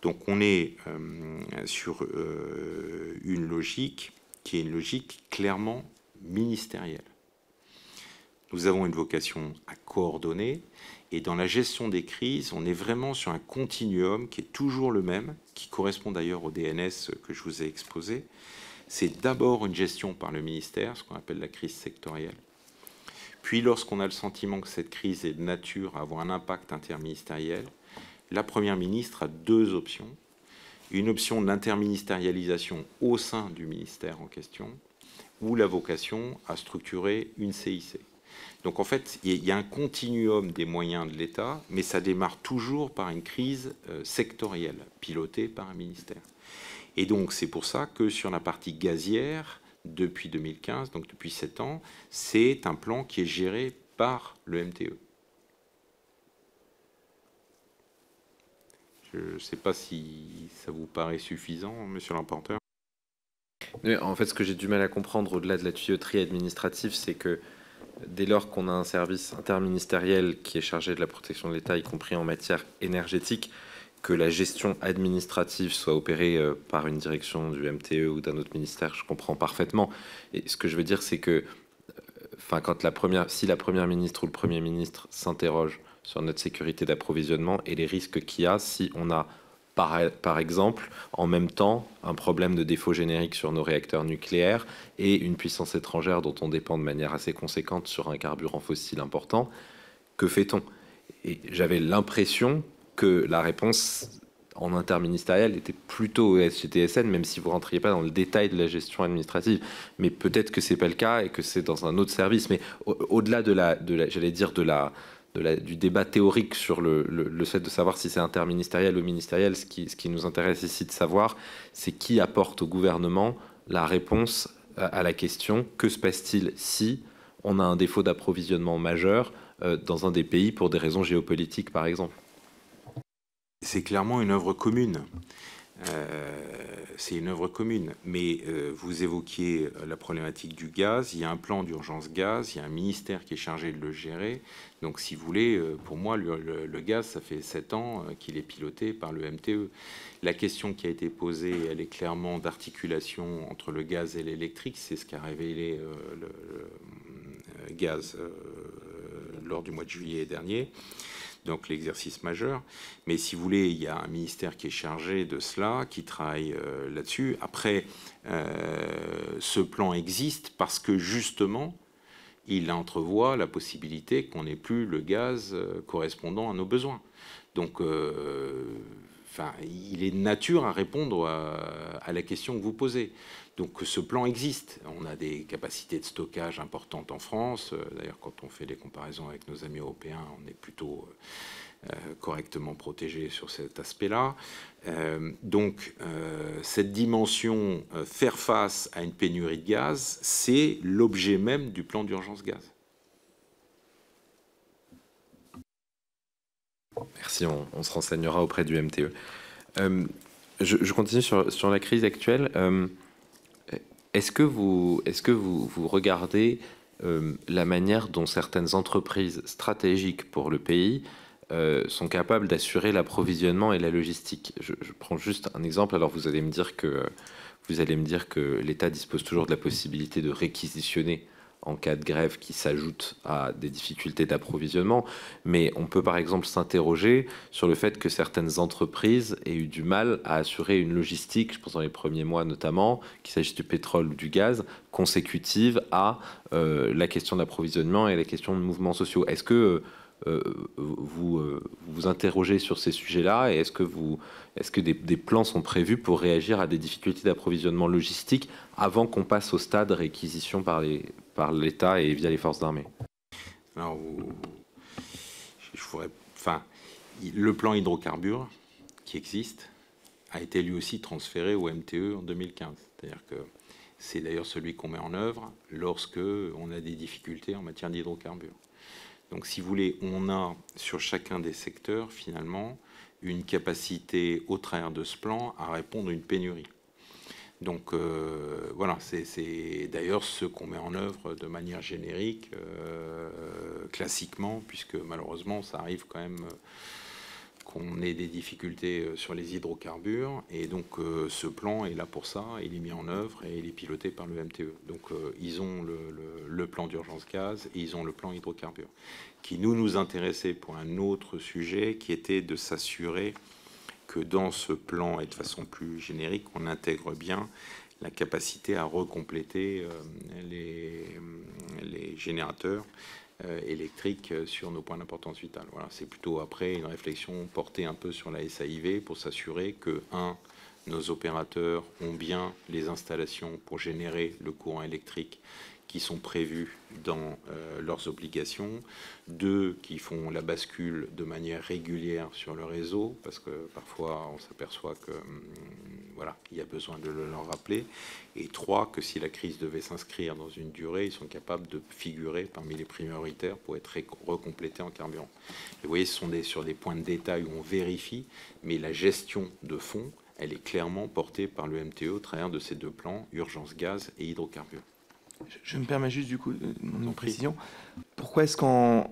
Donc on est euh, sur euh, une logique qui est une logique clairement ministérielle. Nous avons une vocation à coordonner et dans la gestion des crises, on est vraiment sur un continuum qui est toujours le même, qui correspond d'ailleurs au DNS que je vous ai exposé. C'est d'abord une gestion par le ministère, ce qu'on appelle la crise sectorielle. Puis lorsqu'on a le sentiment que cette crise est de nature à avoir un impact interministériel, la Première ministre a deux options. Une option d'interministérialisation au sein du ministère en question, ou la vocation à structurer une CIC. Donc en fait, il y a un continuum des moyens de l'État, mais ça démarre toujours par une crise euh, sectorielle, pilotée par un ministère. Et donc c'est pour ça que sur la partie gazière, depuis 2015, donc depuis 7 ans, c'est un plan qui est géré par le MTE. Je ne sais pas si ça vous paraît suffisant, monsieur l'emporteur. En fait, ce que j'ai du mal à comprendre au-delà de la tuyauterie administrative, c'est que dès lors qu'on a un service interministériel qui est chargé de la protection de l'État, y compris en matière énergétique, que la gestion administrative soit opérée euh, par une direction du MTE ou d'un autre ministère, je comprends parfaitement. Et ce que je veux dire, c'est que, enfin, quand la première, si la première ministre ou le premier ministre s'interroge sur notre sécurité d'approvisionnement et les risques qu'il y a si on a par, exemple, en même temps, un problème de défaut générique sur nos réacteurs nucléaires et une puissance étrangère dont on dépend de manière assez conséquente sur un carburant fossile important, que fait-on? Et j'avais l'impression que la réponse en interministériel était plutôt au SGTSN, même si vous rentriez pas dans le détail de la gestion administrative. Mais peut-être que ce n'est pas le cas et que c'est dans un autre service. Mais au-delà de la, de la j'allais dire, de la, du débat théorique sur le, fait de savoir si c'est interministériel ou ministériel, ce qui, ce qui nous intéresse ici de savoir, c'est qui apporte au gouvernement la réponse à, la question que se passe-t-il si on a un défaut d'approvisionnement majeur euh, dans un des pays pour des raisons géopolitiques, par exemple? C'est clairement une œuvre commune. Euh, c'est une œuvre commune. Mais euh, vous évoquiez euh, la problématique du gaz. Il y a un plan d'urgence gaz. Il y a un ministère qui est chargé de le gérer. Donc, si vous voulez, pour moi, le, gaz, ça fait sept ans qu'il est piloté par le MTE. La question qui a été posée, elle est clairement d'articulation entre le gaz et l'électrique. C'est ce qu'a révélé le gaz lors du mois de juillet dernier donc l'exercice majeur. Mais si vous voulez, il y a un ministère qui est chargé de cela, qui travaille euh, là-dessus. Après, euh, ce plan existe parce que justement, il entrevoit la possibilité qu'on n'ait plus le gaz euh, correspondant à nos besoins. Donc, il est de nature à répondre à la question que vous posez. Donc ce plan existe. On a des capacités de stockage importantes en France. Euh, d'ailleurs, quand on fait les comparaisons avec nos amis européens, on est plutôt correctement protégés sur cet aspect-là. donc, cette dimension, faire face à une pénurie de gaz, c'est l'objet même du plan d'urgence gaz. Merci, on, se renseignera auprès du MTE. Euh, je, continue sur, la crise actuelle. Euh, est-ce que, vous, est -ce que vous, vous regardez euh, la manière dont certaines entreprises stratégiques pour le pays sont capables d'assurer l'approvisionnement et la logistique? Je, je, prends juste un exemple. Alors vous allez me dire que vous allez me dire que l'État dispose toujours de la possibilité de réquisitionner en cas de grève qui s'ajoute à des difficultés d'approvisionnement. Mais on peut par exemple s'interroger sur le fait que certaines entreprises aient eu du mal à assurer une logistique, je pense dans les premiers mois notamment, qu'il s'agisse du pétrole ou du gaz, consécutive à euh, la question d'approvisionnement et la question de mouvements sociaux. Est-ce que euh, vous, euh, vous interrogez sur ces sujets-là et est-ce que, vous, est-ce que des, plans sont prévus pour réagir à des difficultés d'approvisionnement logistique avant qu'on passe au stade réquisition par, les, l'État et via les forces enfin, le plan hydrocarbures qui existe a été lui aussi transféré au MTE en 2015. C'est-à-dire que c'est d'ailleurs celui qu'on met en œuvre lorsque on a des difficultés en matière d'hydrocarbures. Donc, si vous voulez, on a sur chacun des secteurs, finalement, une capacité au travers de ce plan à répondre à une pénurie. Donc euh, voilà, c'est d'ailleurs ce qu'on met en œuvre de manière générique, euh, classiquement, puisque malheureusement ça arrive quand même qu'on ait des difficultés euh, sur les hydrocarbures. Et donc euh, ce plan est là pour ça, il est mis en œuvre et il est piloté par le MTE. Donc euh, ils ont le, plan d'urgence gaz et ils ont le plan hydrocarbures, qui nous nous intéressait pour un autre sujet, qui était de s'assurer que dans ce plan et de façon plus générique, on intègre bien la capacité à recompléter les, les générateurs euh, électrique euh, sur nos points d'importance vitale. Voilà, c'est plutôt après une réflexion portée un peu sur la SAIV pour s'assurer que, un, nos opérateurs ont bien les installations pour générer le courant électrique qui sont prévus dans euh, leurs obligations, deux qui font la bascule de manière régulière sur le réseau, parce que parfois on s'aperçoit que hum, voilà, il y a besoin de le leur rappeler, et trois que si la crise devait s'inscrire dans une durée, ils sont capables de figurer parmi les prioritaires pour être recomplétés en carburant. Vous voyez, ce sont des, sur des points de détail où on vérifie, mais la gestion de fonds, elle est clairement portée par le MTE au travers de ces deux plans, urgence gaz et hydrocarbures. Je, me permets juste du coup euh, une précision. Pourquoi est-ce qu'en,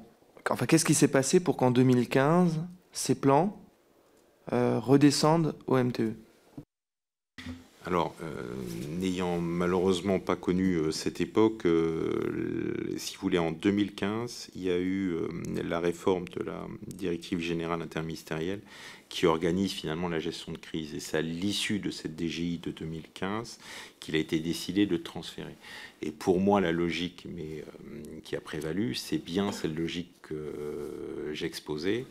enfin, qu'est-ce qui s'est passé pour qu'en 2015 ces plans euh, redescendent au MTE alors, euh, n'ayant malheureusement pas connu cette époque, si vous voulez, en 2015, il y a eu la réforme de la directive générale interministérielle qui organise finalement la gestion de crise. Et c'est à l'issue de cette DGI de 2015 qu'il a été décidé de transférer. Et pour moi, la logique euh, qui a prévalu, c'est bien cette logique que euh, j'exposais,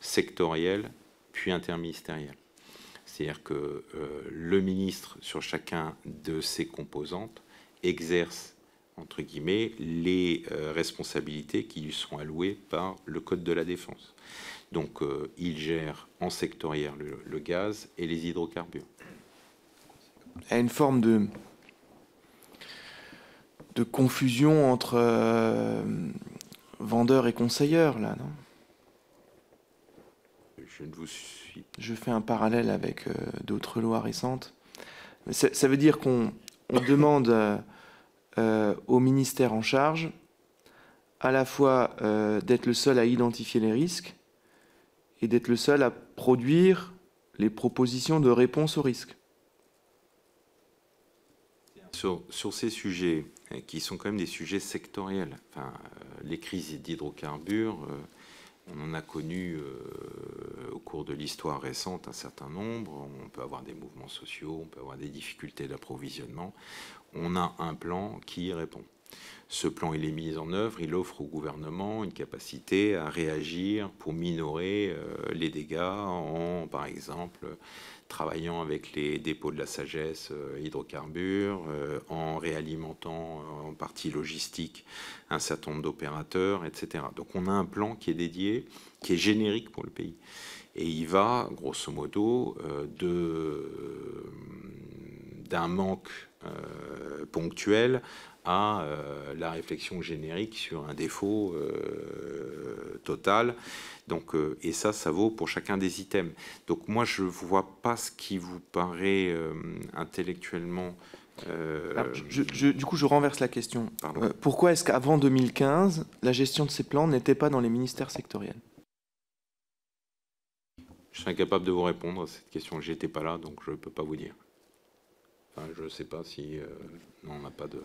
sectorielle puis interministérielle. C'est-à-dire que euh, le ministre, sur chacun de ses composantes, exerce entre guillemets, les responsabilités qui lui sont allouées par le Code de la défense. Donc, il gère en sectoriel le, gaz et les hydrocarbures. A une forme de, de confusion entre euh, vendeurs et conseilleurs, là, non? Je ne vous suis. Je fais un parallèle avec euh, d'autres lois récentes. Ça, veut dire qu'on demande euh, au ministère en charge à la fois d'être le seul à identifier les risques et d'être le seul à produire les propositions de réponse aux risques. Sur, sur, ces sujets, qui sont quand même des sujets sectoriels. Euh, les crises d'hydrocarbures, euh, on en a connu euh, au cours de l'histoire récente un certain nombre. On peut avoir des mouvements sociaux, on peut avoir des difficultés d'approvisionnement. On a un plan qui y répond. Ce plan, il est mis en œuvre, il offre au gouvernement une capacité à réagir pour minorer les dégâts en, par exemple, travaillant avec les dépôts de la sagesse euh, hydrocarbures, euh, en réalimentant euh, en partie logistique un certain nombre d'opérateurs, etc. Donc on a un plan qui est dédié, qui est générique pour le pays. Et il va, grosso modo, d'un manque ponctuel à la réflexion générique sur un défaut total donc, euh, et ça, ça vaut pour chacun des items. Donc moi, je ne vois pas ce qui vous paraît euh, intellectuellement... Euh, du coup, je renverse la question. pourquoi est-ce qu'avant 2015, la gestion de ces plans n'était pas dans les ministères sectoriels? Je suis incapable de vous répondre à cette question. J'étais pas là, donc je ne peux pas vous dire. Enfin, je ne sais pas si... non, on n'a pas de...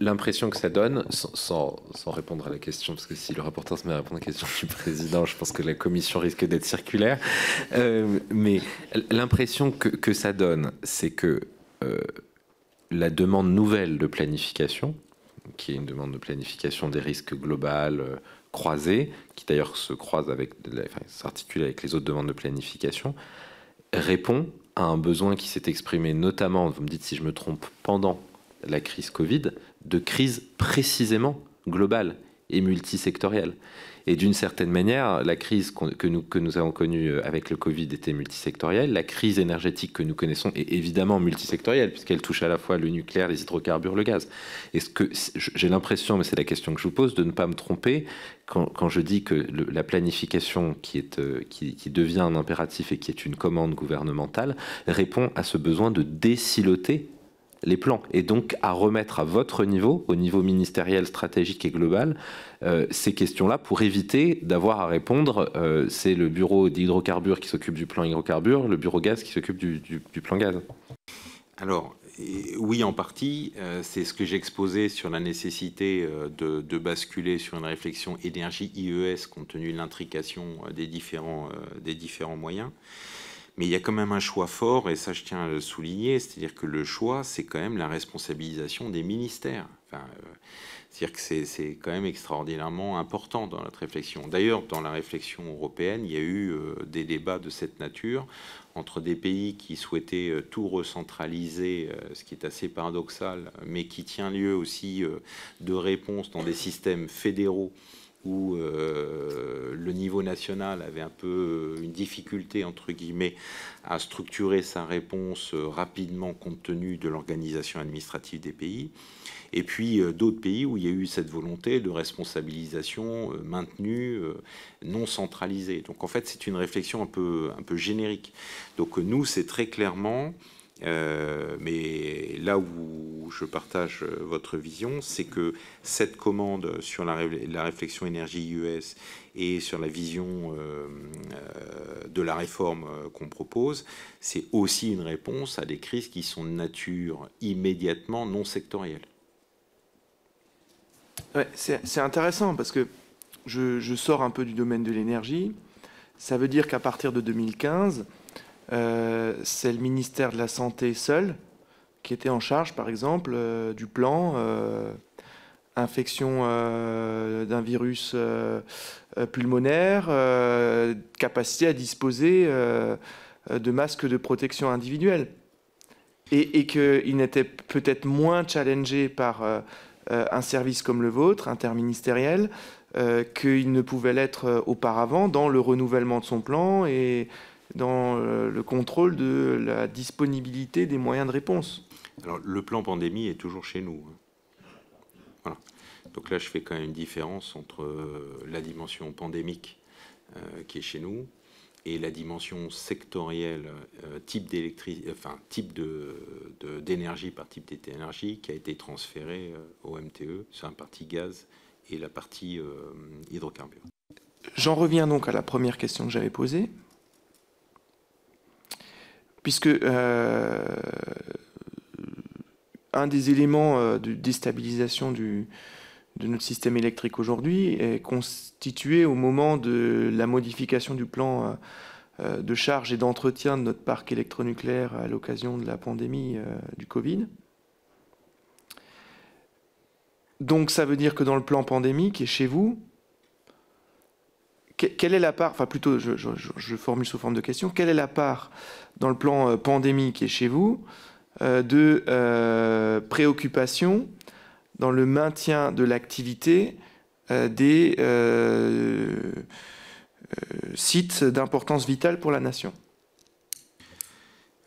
L'impression que ça donne, sans, répondre à la question, parce que si le rapporteur se met à répondre à la question du président, je pense que la commission risque d'être circulaire. Euh, mais l'impression que, ça donne, c'est que euh, la demande nouvelle de planification, qui est une demande de planification des risques globales euh, croisés, qui d'ailleurs se croise avec, s'articule avec les autres demandes de planification, répond à un besoin qui s'est exprimé notamment, vous me dites si je me trompe, pendant la crise Covid de crise précisément globale et multisectorielle. Et d'une certaine manière, la crise que nous, avons connue euh, avec le Covid était multisectorielle. La crise énergétique que nous connaissons est évidemment multisectorielle, puisqu'elle touche à la fois le nucléaire, les hydrocarbures, le gaz. Est-ce que j'ai l'impression, mais c'est la question que je vous pose, de ne pas me tromper quand, je dis que la planification euh, qui, qui devient un impératif et qui est une commande gouvernementale répond à ce besoin de désiloter les plans et donc à remettre à votre niveau, au niveau ministériel, stratégique et global, euh, ces questions-là pour éviter d'avoir à répondre. Euh, c'est le bureau d'hydrocarbures qui s'occupe du plan hydrocarbures, le bureau gaz qui s'occupe du, plan gaz. Alors, oui, en partie, euh, c'est ce que j'exposais sur la nécessité de, basculer sur une réflexion énergie IES compte tenu de l'intrication des différents moyens. Mais il y a quand même un choix fort, et ça je tiens à le souligner, c'est-à-dire que le choix, c'est quand même la responsabilisation des ministères. Euh, c'est-à-dire que c'est quand même extraordinairement important dans notre réflexion. D'ailleurs, dans la réflexion européenne, il y a eu euh, des débats de cette nature entre des pays qui souhaitaient euh, tout recentraliser, ce qui est assez paradoxal, mais qui tient lieu aussi de réponse dans des systèmes fédéraux où euh, le niveau national avait un peu une difficulté, entre guillemets, à structurer sa réponse euh, rapidement compte tenu de l'organisation administrative des pays. Et puis euh, d'autres pays où il y a eu cette volonté de responsabilisation maintenue, non centralisée. Donc en fait, c'est une réflexion un peu, un peu générique. Donc nous, c'est très clairement euh, mais là où je partage euh, votre vision, c'est que cette commande sur la, réflexion énergie US et sur la vision euh, de la réforme qu'on propose, c'est aussi une réponse à des crises qui sont de nature immédiatement non sectorielle. C'est intéressant parce que je, sors un peu du domaine de l'énergie. Ça veut dire qu'à partir de 2015, euh, c'est le ministère de la Santé seul qui était en charge, par exemple, euh, du plan euh, infection d'un virus pulmonaire, capacité à disposer de masques de protection individuelle. Et, qu'il n'était peut-être moins challengé par un service comme le vôtre, interministériel, qu'il ne pouvait l'être auparavant dans le renouvellement de son plan et dans euh, le contrôle de la disponibilité des moyens de réponse. Alors, le plan pandémie est toujours chez nous. Hein. Voilà. Donc là, je fais quand même une différence entre euh, la dimension pandémique euh, qui est chez nous et la dimension sectorielle, type d'électricité, enfin type de, d'énergie par type d'énergie qui a été transférée au MTE sur la partie gaz et la partie hydrocarbures. J'en reviens donc à la première question que j'avais posée puisque euh, un des éléments euh, de déstabilisation de notre système électrique aujourd'hui est constitué au moment de la modification du plan euh, de charge et d'entretien de notre parc électronucléaire à l'occasion de la pandémie du Covid. donc ça veut dire que dans le plan pandémie qui est chez vous, quelle est la part, enfin plutôt je, formule sous forme de question, quelle est la part dans le plan euh, pandémie qui est chez vous euh, de euh, préoccupation dans le maintien de l'activité des sites d'importance vitale pour la nation?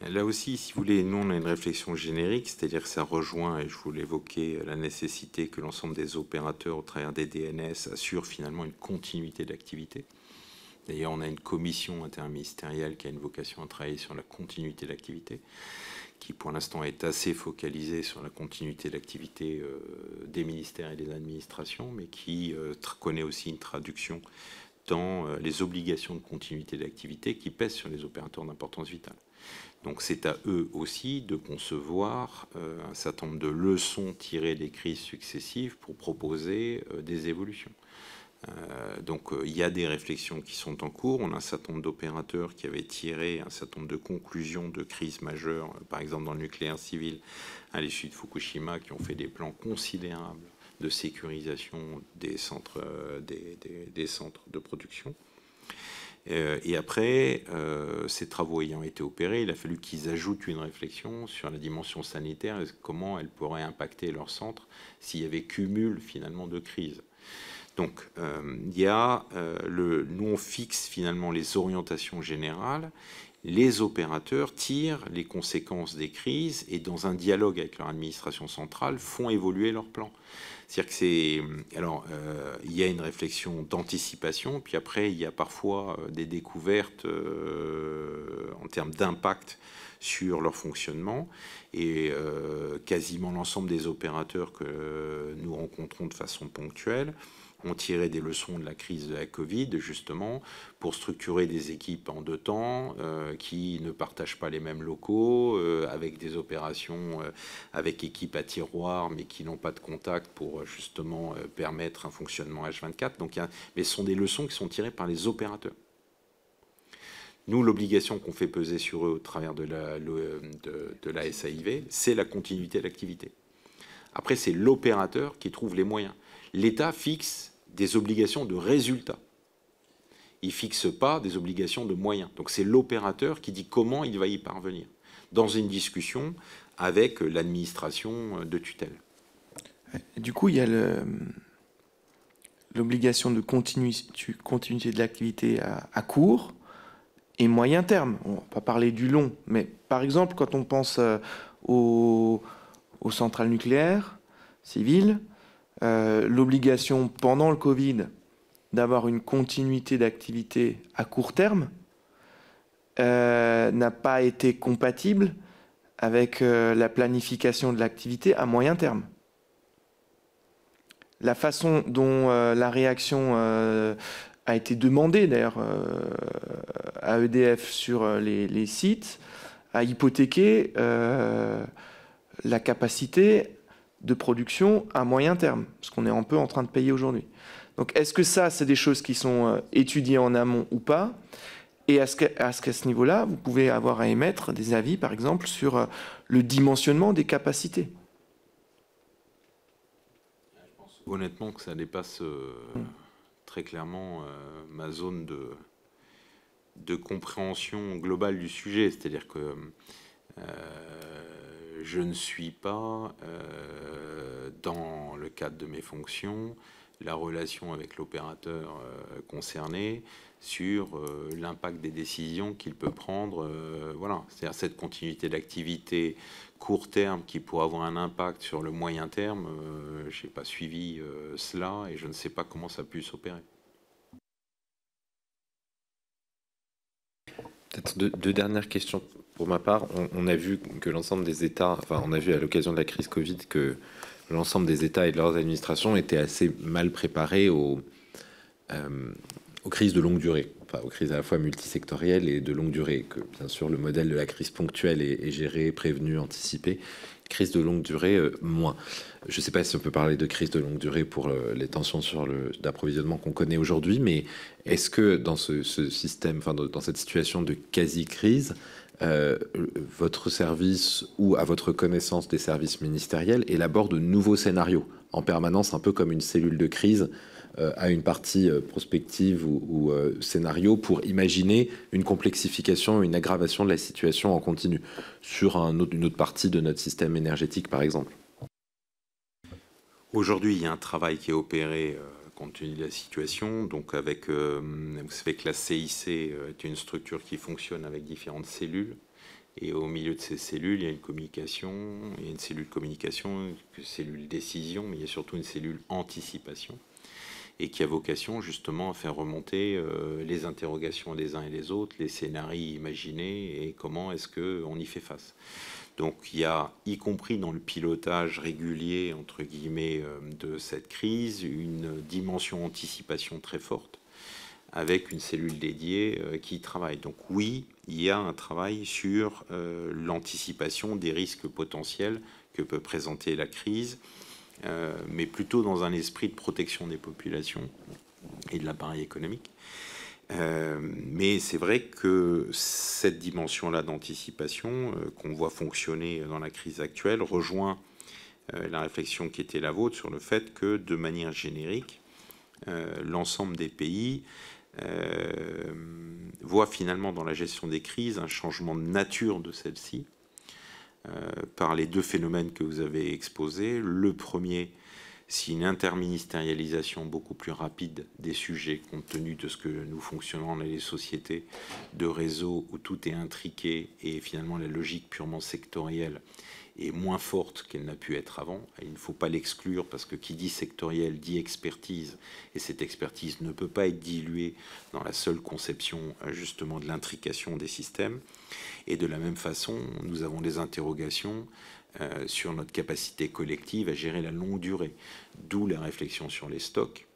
Là aussi, si vous voulez, nous, on a une réflexion générique, c'est-à-dire que ça rejoint, et je voulais évoquer la nécessité que l'ensemble des opérateurs, au travers des DNS, assurent finalement une continuité d'activité. D'ailleurs, on a une commission interministérielle qui a une vocation à travailler sur la continuité d'activité, qui pour l'instant est assez focalisée sur la continuité d'activité euh, des ministères et des administrations, mais qui euh, connaît aussi une traduction dans euh, les obligations de continuité d'activité qui pèsent sur les opérateurs d'importance vitale. Donc c'est à eux aussi de concevoir euh, un certain nombre de leçons tirées des crises successives pour proposer euh, des évolutions. Euh, donc il y a des réflexions qui sont en cours. On a un certain nombre d'opérateurs qui avaient tiré un certain nombre de conclusions de crises majeures, par exemple dans le nucléaire civil à l'issue de Fukushima, qui ont fait des plans considérables de sécurisation des centres, des centres de production. Euh, et après, euh, ces travaux ayant été opérés, il a fallu qu'ils ajoutent une réflexion sur la dimension sanitaire et comment elle pourrait impacter leur centre s'il y avait cumul finalement de crises. Donc, euh, il y a le, nous on fixe finalement les orientations générales. Les opérateurs tirent les conséquences des crises et dans un dialogue avec leur administration centrale font évoluer leur plan. C'est-à-dire que c'est. Alors, euh, il y a une réflexion d'anticipation, puis après, il y a parfois euh, des découvertes euh, en termes d'impact sur leur fonctionnement. Et quasiment l'ensemble des opérateurs que nous rencontrons de façon ponctuelle ont tiré des leçons de la crise de la Covid, justement, pour structurer des équipes en deux temps, euh, qui ne partagent pas les mêmes locaux, euh, avec des opérations euh, avec équipes à tiroir, mais qui n'ont pas de contact pour justement permettre un fonctionnement H24. Donc, mais ce sont des leçons qui sont tirées par les opérateurs. Nous, l'obligation qu'on fait peser sur eux au travers de la, de, de la SAIV, c'est la continuité de l'activité. Après, c'est l'opérateur qui trouve les moyens. L'État fixe des obligations de résultat. Il ne fixe pas des obligations de moyens. Donc c'est l'opérateur qui dit comment il va y parvenir, dans une discussion avec l'administration de tutelle. Du coup, il y a l'obligation de continuité de l'activité à, court et moyen terme. On ne va pas parler du long, mais par exemple, quand on pense euh, aux centrales nucléaires civiles, euh, l'obligation pendant le Covid d'avoir une continuité d'activité à court terme euh, n'a pas été compatible avec euh, la planification de l'activité à moyen terme. La façon dont la réaction a été demandée d'ailleurs à EDF sur les, les sites a hypothéqué la capacité de production à moyen terme, ce qu'on est un peu en train de payer aujourd'hui. Donc est-ce que ça, c'est des choses qui sont euh, étudiées en amont ou pas? Et est-ce qu'à ce, niveau-là, vous pouvez avoir à émettre des avis, par exemple, sur euh, le dimensionnement des capacités Je pense honnêtement que ça dépasse euh, très clairement ma zone de, de compréhension globale du sujet. C'est-à-dire que je ne suis pas, euh, dans le cadre de mes fonctions, la relation avec l'opérateur euh, concerné sur euh, l'impact des décisions qu'il peut prendre. voilà, c'est-à-dire cette continuité d'activité court terme qui pourrait avoir un impact sur le moyen terme. je n'ai pas suivi cela et je ne sais pas comment ça a pu s'opérer. Deux, dernières questions pour ma part. On, a vu que l'ensemble des États, enfin, on a vu à l'occasion de la crise Covid que l'ensemble des États et de leurs administrations étaient assez mal préparés aux, euh, aux crises de longue durée, enfin, aux crises à la fois multisectorielles et de longue durée. Que bien sûr, le modèle de la crise ponctuelle est, géré, prévenu, anticipé. Crise de longue durée, euh, moins. Je ne sais pas si on peut parler de crise de longue durée pour les tensions sur l'approvisionnement qu'on connaît aujourd'hui, mais est-ce que dans ce, système, enfin, dans cette situation de quasi-crise, votre service ou à votre connaissance des services ministériels élabore de nouveaux scénarios en permanence, un peu comme une cellule de crise à une partie prospective ou, scénario pour imaginer une complexification, une aggravation de la situation en continu sur une autre partie de notre système énergétique, par exemple. Aujourd'hui, il y a un travail qui est opéré compte tenu de la situation. Donc, avec, euh, vous savez que la CIC euh, est une structure qui fonctionne avec différentes cellules. Et au milieu de ces cellules, il y a une communication, il y a une cellule communication, une cellule décision, mais il y a surtout une cellule anticipation, et qui a vocation justement à faire remonter euh, les interrogations des uns et des autres, les scénarios imaginés, et comment est-ce qu'on y fait face. Donc il y a, y compris dans le pilotage régulier, entre guillemets, euh, de cette crise, une dimension anticipation très forte, avec une cellule dédiée euh, qui travaille. Donc oui, il y a un travail sur l'anticipation des risques potentiels que peut présenter la crise, mais plutôt dans un esprit de protection des populations et de l'appareil économique. Euh, mais c'est vrai que cette dimension-là d'anticipation euh, qu'on voit fonctionner dans la crise actuelle rejoint euh, la réflexion qui était la vôtre sur le fait que de manière générique, l'ensemble des pays voit finalement dans la gestion des crises un changement de nature de celle-ci par les deux phénomènes que vous avez exposés. Le premier, si une interministérialisation beaucoup plus rapide des sujets, compte tenu de ce que nous fonctionnons dans les sociétés de réseau où tout est intriqué et finalement la logique purement sectorielle est moins forte qu'elle n'a pu être avant. il ne faut pas l'exclure parce que qui dit sectoriel dit expertise et cette expertise ne peut pas être diluée dans la seule conception justement de l'intrication des systèmes. Et de la même façon, nous avons des interrogations euh, sur notre capacité collective à gérer la longue durée. D'où la réflexion sur les stocks,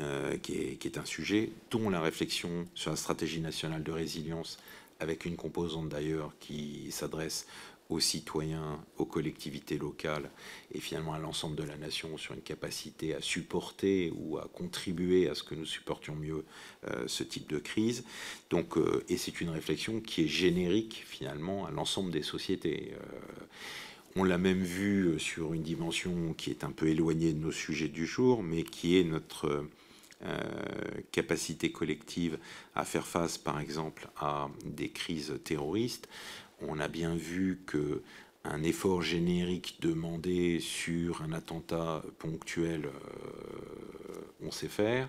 euh, qui, est, un sujet, dont la réflexion sur la stratégie nationale de résilience, avec une composante d'ailleurs qui s'adresse aux citoyens, aux collectivités locales et finalement à l'ensemble de la nation sur une capacité à supporter ou à contribuer à ce que nous supportions mieux euh, ce type de crise. Donc, euh, et c'est une réflexion qui est générique finalement à l'ensemble des sociétés. Euh, on l'a même vu sur une dimension qui est un peu éloignée de nos sujets du jour, mais qui est notre capacité collective à faire face, par exemple, à des crises terroristes on a bien vu que un effort générique demandé sur un attentat ponctuel, euh, on sait faire.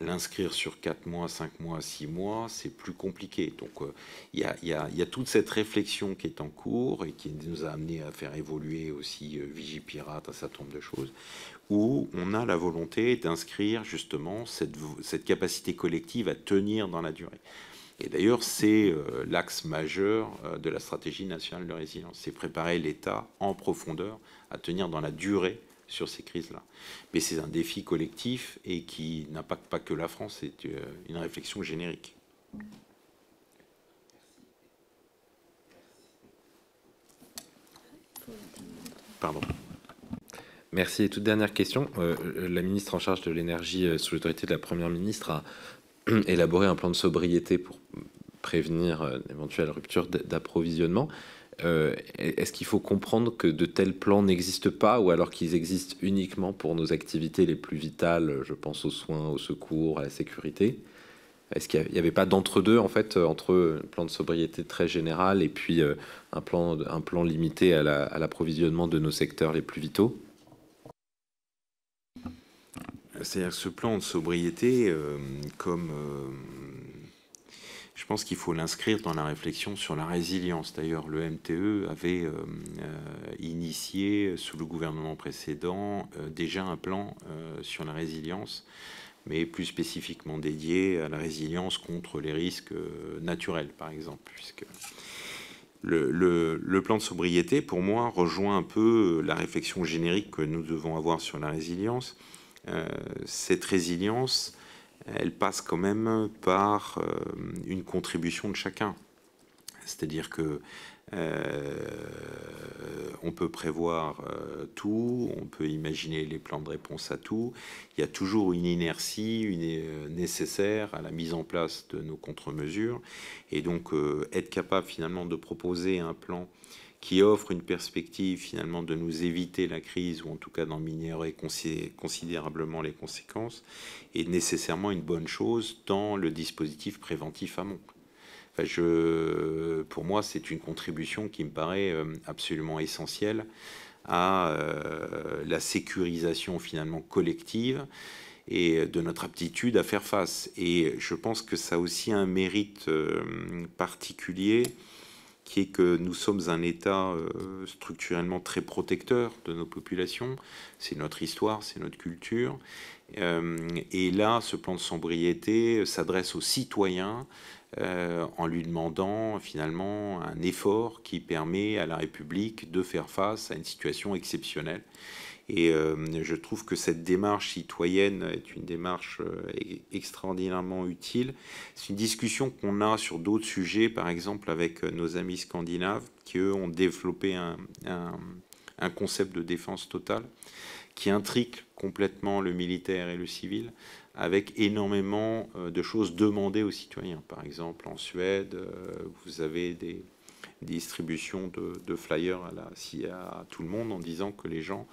L'inscrire sur 4 mois, 5 mois, 6 mois, c'est plus compliqué. Donc euh, il y, a, toute cette réflexion qui est en cours et qui nous a amené à faire évoluer aussi euh, Vigipirate, un certain nombre de choses, où on a la volonté d'inscrire justement cette capacité collective à tenir dans la durée. Et d'ailleurs, c'est euh, l'axe majeur euh, de la stratégie nationale de résilience. C'est préparer l'État en profondeur à tenir dans la durée sur ces crises-là. Mais c'est un défi collectif et qui n'impacte pas que la France, c'est euh, une réflexion générique. Pardon. Merci. Et toute dernière question. la ministre en charge de l'énergie sous l'autorité de la Première ministre a élaborer un plan de sobriété pour prévenir euh, d'éventuelles ruptures d'approvisionnement. Euh, est-ce qu'il faut comprendre que de tels plans n'existent pas ou alors qu'ils existent uniquement pour nos activités les plus vitales, je pense aux soins, aux secours, à la sécurité? Est-ce qu'il n'y avait pas d'entre-deux en fait entre un plan de sobriété très général et puis euh, un, plan, un plan limité à l'approvisionnement de nos secteurs les plus vitaux? C'est-à-dire ce plan de sobriété, euh, comme euh, je pense qu'il faut l'inscrire dans la réflexion sur la résilience. D'ailleurs, le MTE avait euh, initié sous le gouvernement précédent déjà un plan sur la résilience, mais plus spécifiquement dédié à la résilience contre les risques naturels, par exemple, puisque le, le, plan de sobriété, pour moi, rejoint un peu la réflexion générique que nous devons avoir sur la résilience. Euh, cette résilience, elle passe quand même par euh, une contribution de chacun. C'est-à-dire que on peut prévoir tout, on peut imaginer les plans de réponse à tout. Il y a toujours une inertie nécessaire à la mise en place de nos contre-mesures. Et donc, être capable finalement de proposer un plan qui offre une perspective finalement de nous éviter la crise ou en tout cas d'améliorer considérablement les conséquences est nécessairement une bonne chose dans le dispositif préventif amont. Enfin, pour moi, c'est une contribution qui me paraît euh, absolument essentielle à euh, la sécurisation finalement collective et de notre aptitude à faire face. Et je pense que ça a aussi un mérite euh, particulier qui est que nous sommes un État euh, structurellement très protecteur de nos populations. C'est notre histoire, c'est notre culture. Euh, et là, ce plan de sobriété s'adresse aux citoyens euh, en lui demandant finalement un effort qui permet à la République de faire face à une situation exceptionnelle. Et euh, je trouve que cette démarche citoyenne est une démarche euh, extraordinairement utile. C'est une discussion qu'on a sur d'autres sujets, par exemple avec euh, nos amis scandinaves, qui eux ont développé un concept de défense totale qui intrigue complètement le militaire et le civil, avec énormément de choses demandées aux citoyens. Par exemple, en Suède, vous avez des distributions de, flyers à, à tout le monde en disant que les gens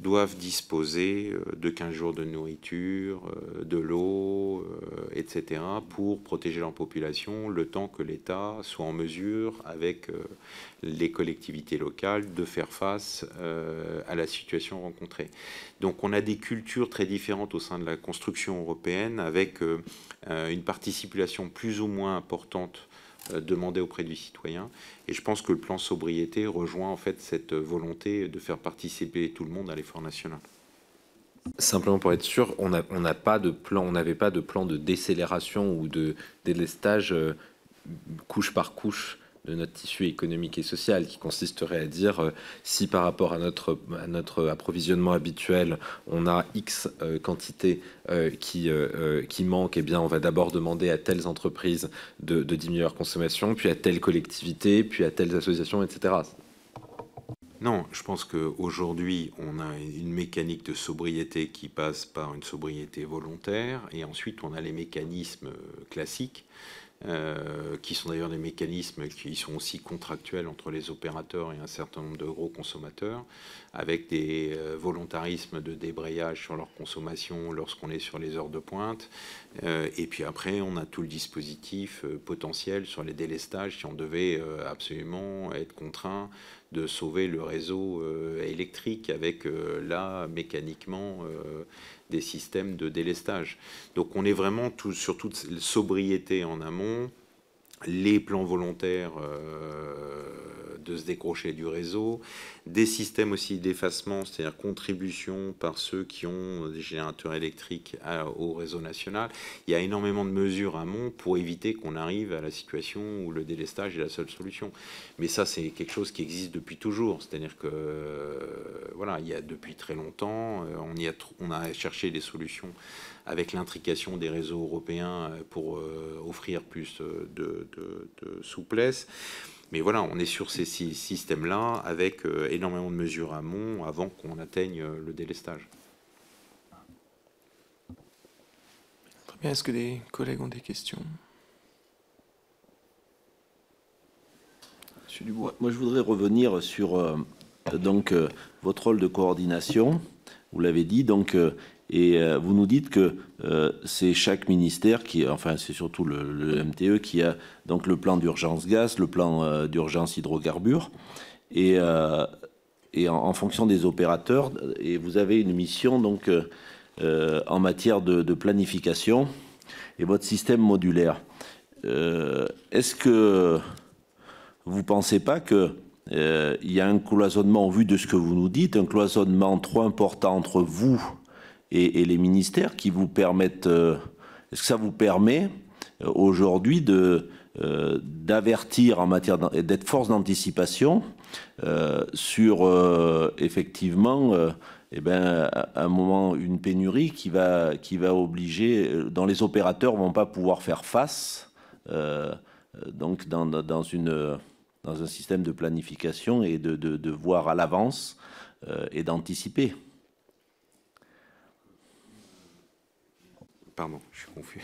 doivent disposer euh, de 15 jours de nourriture, euh, de l'eau, euh, etc., pour protéger leur population le temps que l'État soit en mesure, avec les collectivités locales, de faire face à la situation rencontrée. Donc on a des cultures très différentes au sein de la construction européenne, avec une participation plus ou moins importante euh, demandé auprès du citoyen. Et je pense que le plan sobriété rejoint en fait cette volonté de faire participer tout le monde à l'effort national. Simplement pour être sûr, on pas de plan, on n'avait pas de plan de décélération ou de délestage euh, couche par couche de notre tissu économique et social, qui consisterait à dire euh, si par rapport à notre, approvisionnement habituel, on a X euh, quantité euh, qui, manque, eh bien on va d'abord demander à telles entreprises de, de, diminuer leur consommation, puis à telle collectivité, puis à telles associations, etc. Non, je pense qu'aujourd'hui, on a une mécanique de sobriété qui passe par une sobriété volontaire, et ensuite on a les mécanismes classiques euh, qui sont d'ailleurs des mécanismes qui sont aussi contractuels entre les opérateurs et un certain nombre de gros consommateurs, avec des euh, volontarismes de débrayage sur leur consommation lorsqu'on est sur les heures de pointe. Euh, et puis après, on a tout le dispositif potentiel sur les délestages si on devait absolument être contraint de sauver le réseau électrique avec là mécaniquement des systèmes de délestage. Donc on est vraiment sur toute sobriété en amont, les plans volontaires euh, de se décrocher du réseau, des systèmes aussi d'effacement, c'est-à-dire contribution par ceux qui ont des générateurs électriques au réseau national. Il y a énormément de mesures amont pour éviter qu'on arrive à la situation où le délestage est la seule solution. Mais ça, c'est quelque chose qui existe depuis toujours. C'est-à-dire que, euh, voilà, il y a depuis très longtemps, euh, on, y a, on a cherché des solutions avec l'intrication des réseaux européens pour euh, offrir plus de, de souplesse. Mais voilà, on est sur ces systèmes-là avec euh, énormément de mesures amont avant qu'on atteigne euh, le délestage. Très bien. Est-ce que les collègues ont des questions? Monsieur Dubois. Moi, je voudrais revenir sur euh, donc, votre rôle de coordination. Vous l'avez dit, donc et euh, vous nous dites que euh, c'est chaque ministère qui, enfin c'est surtout le, MTE qui a donc le plan d'urgence gaz, le plan euh, d'urgence hydrocarbures, et, en, fonction des opérateurs, et vous avez une mission donc en matière de, planification et votre système modulaire. Est-ce que vous pensez pas que il y a un cloisonnement, au vu de ce que vous nous dites, un cloisonnement trop important entre vous et, les ministères qui vous permettent. Euh, est-ce que ça vous permet euh, aujourd'hui de euh, d'avertir en matière d'être force d'anticipation sur effectivement eh ben, un moment une pénurie qui va qui va obliger dont les opérateurs vont pas pouvoir faire face donc dans, dans une dans un système de planification et de, de, voir à l'avance et d'anticiper. Pardon, je suis confus.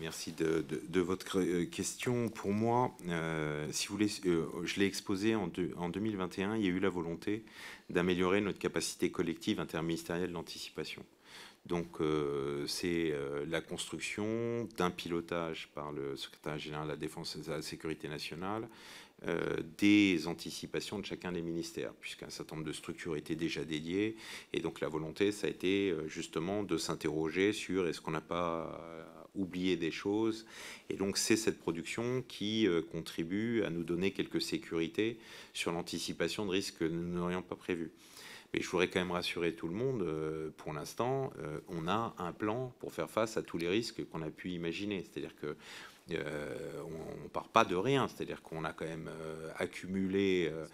Merci de, votre euh, question. Pour moi, euh, si vous voulez, euh, je l'ai exposé en, en, 2021, il y a eu la volonté d'améliorer notre capacité collective interministérielle d'anticipation. Donc, c'est la construction d'un pilotage par le secrétaire général de la Défense et de la Sécurité nationale des anticipations de chacun des ministères, puisqu'un certain nombre de structures étaient déjà dédiées. Et donc, la volonté, ça a été justement de s'interroger sur est-ce qu'on n'a pas oublier des choses. Et donc c'est cette production qui euh, contribue à nous donner quelques sécurités sur l'anticipation de risques que nous n'aurions pas prévus. Mais je voudrais quand même rassurer tout le monde, euh, pour l'instant, euh, on a un plan pour faire face à tous les risques qu'on a pu imaginer. C'est-à-dire que euh, on ne part pas de rien, c'est-à-dire qu'on a quand même euh, accumulé, euh,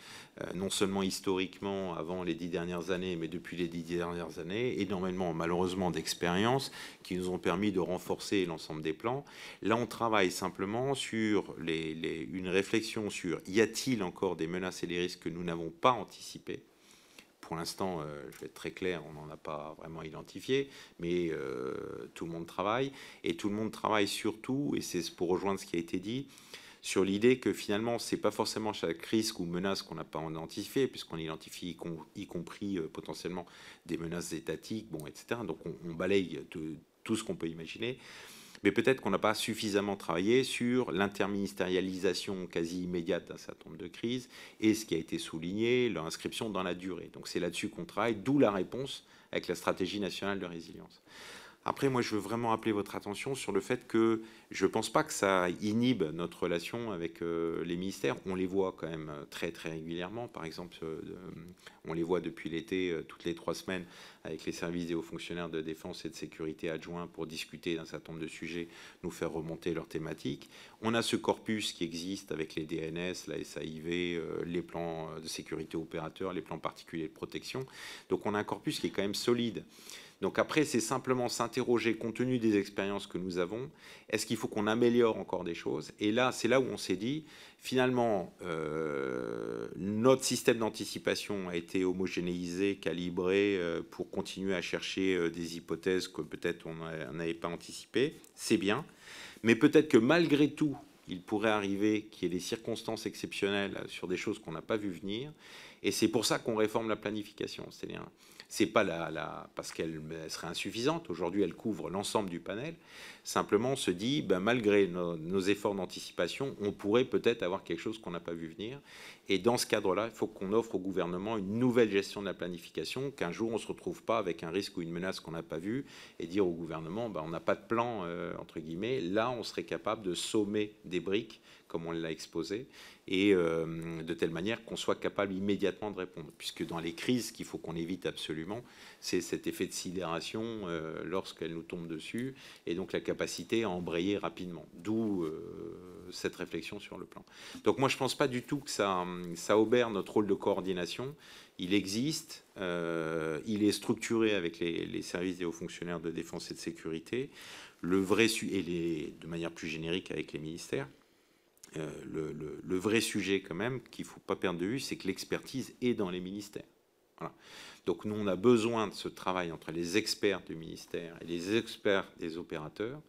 non seulement historiquement avant les dix dernières années, mais depuis les dix dernières années, énormément malheureusement d'expériences qui nous ont permis de renforcer l'ensemble des plans. Là, on travaille simplement sur une réflexion sur y a-t-il encore des menaces et des risques que nous n'avons pas anticipés pour l'instant, euh, je vais être très clair, on n'en a pas vraiment identifié, mais euh, tout le monde travaille. Et tout le monde travaille surtout, et c'est pour rejoindre ce qui a été dit, sur l'idée que finalement, ce n'est pas forcément chaque risque ou menace qu'on n'a pas identifié, puisqu'on identifie y, compris euh, potentiellement des menaces étatiques, bon, etc. Donc on, balaye tout ce qu'on peut imaginer mais peut-être qu'on n'a pas suffisamment travaillé sur l'interministérialisation quasi immédiate d'un certain nombre de crises et ce qui a été souligné, leur inscription dans la durée. Donc c'est là-dessus qu'on travaille, d'où la réponse avec la stratégie nationale de résilience. Après, moi, je veux vraiment appeler votre attention sur le fait que je ne pense pas que ça inhibe notre relation avec euh, les ministères. On les voit quand même très, très régulièrement. Par exemple, euh, on les voit depuis l'été, euh, toutes les trois semaines, avec les services des hauts fonctionnaires de défense et de sécurité adjoints pour discuter d'un certain nombre de sujets, nous faire remonter leurs thématiques. On a ce corpus qui existe avec les DNS, la SAIV, les plans de sécurité opérateurs, les plans particuliers de protection. Donc on a un corpus qui est quand même solide. Donc après, c'est simplement s'interroger, compte tenu des expériences que nous avons, est-ce qu'il faut qu'on améliore encore des choses? Et là, c'est là où on s'est dit, finalement, euh, notre système d'anticipation a été homogénéisé, calibré euh, pour continuer à chercher euh, des hypothèses que peut-être on n'avait pas anticipées. C'est bien. Mais peut-être que malgré tout, il pourrait arriver qu'il y ait des circonstances exceptionnelles sur des choses qu'on n'a pas vu venir. Et c'est pour ça qu'on réforme la planification. C'est-à-dire c'est pas la, parce qu'elle serait insuffisante. Aujourd'hui, elle couvre l'ensemble du panel. Simplement, on se dit, ben, malgré nos, efforts d'anticipation, on pourrait peut-être avoir quelque chose qu'on n'a pas vu venir. Et dans ce cadre-là, il faut qu'on offre au gouvernement une nouvelle gestion de la planification, qu'un jour on se retrouve pas avec un risque ou une menace qu'on n'a pas vu, et dire au gouvernement, ben, on n'a pas de plan euh, entre guillemets. Là, on serait capable de sommer des briques comme on l'a exposé, et euh, de telle manière qu'on soit capable immédiatement de répondre. Puisque dans les crises, qu'il faut qu'on évite absolument, c'est cet effet de sidération euh, lorsqu'elle nous tombe dessus, et donc la capacité à embrayer rapidement. D'où euh, cette réflexion sur le plan. Donc moi, je ne pense pas du tout que ça, ça notre rôle de coordination. Il existe, il est structuré avec les, les, services des hauts fonctionnaires de défense et de sécurité, le vrai et les, de manière plus générique avec les ministères. Le, vrai sujet quand même qu'il ne faut pas perdre de vue, c'est que l'expertise est dans les ministères. Donc nous, on a besoin de ce travail entre les experts du ministère et les experts des opérateurs.